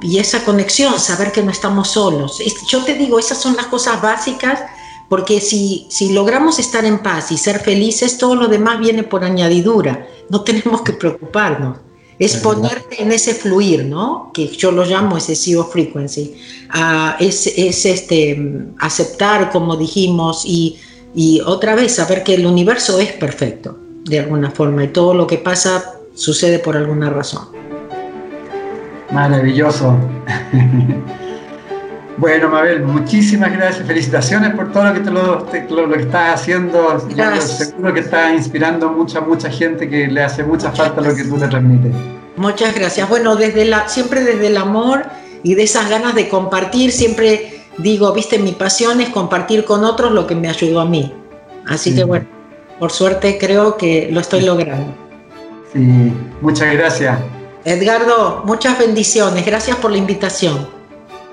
y esa conexión, saber que no estamos solos. Yo te digo, esas son las cosas básicas, porque si, si logramos estar en paz y ser felices, todo lo demás viene por añadidura. No tenemos que preocuparnos es ponerte en ese fluir, ¿no? Que yo lo llamo ese zero frequency. Ah, es, es, este, aceptar, como dijimos, y, y, otra vez saber que el universo es perfecto, de alguna forma, y todo lo que pasa sucede por alguna razón. Maravilloso. <laughs> bueno, Mabel, muchísimas gracias. Felicitaciones por todo lo que, te lo, lo, que estás haciendo. seguro que estás inspirando mucha, mucha gente que le hace mucha falta lo que tú le transmites. Muchas gracias. Bueno, desde la, siempre desde el amor y de esas ganas de compartir, siempre digo, viste, mi pasión es compartir con otros lo que me ayudó a mí. Así que bueno, por suerte creo que lo estoy logrando. Sí, muchas gracias. Edgardo, muchas bendiciones. Gracias por la invitación.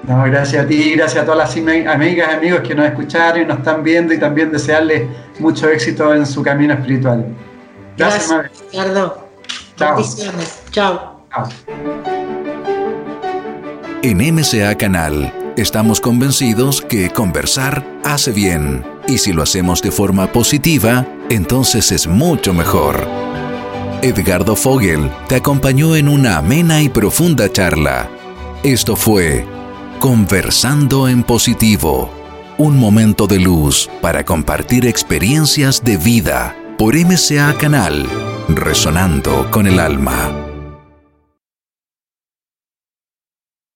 No, gracias a ti, gracias a todas las amigas y amigos que nos escucharon y nos están viendo y también desearles mucho éxito en su camino espiritual. Gracias, gracias. Chao. Bendiciones. Chao. En MCA Canal estamos convencidos que conversar hace bien y si lo hacemos de forma positiva, entonces es mucho mejor. Edgardo Fogel te acompañó en una amena y profunda charla. Esto fue Conversando en Positivo, un momento de luz para compartir experiencias de vida por MCA Canal, resonando con el alma.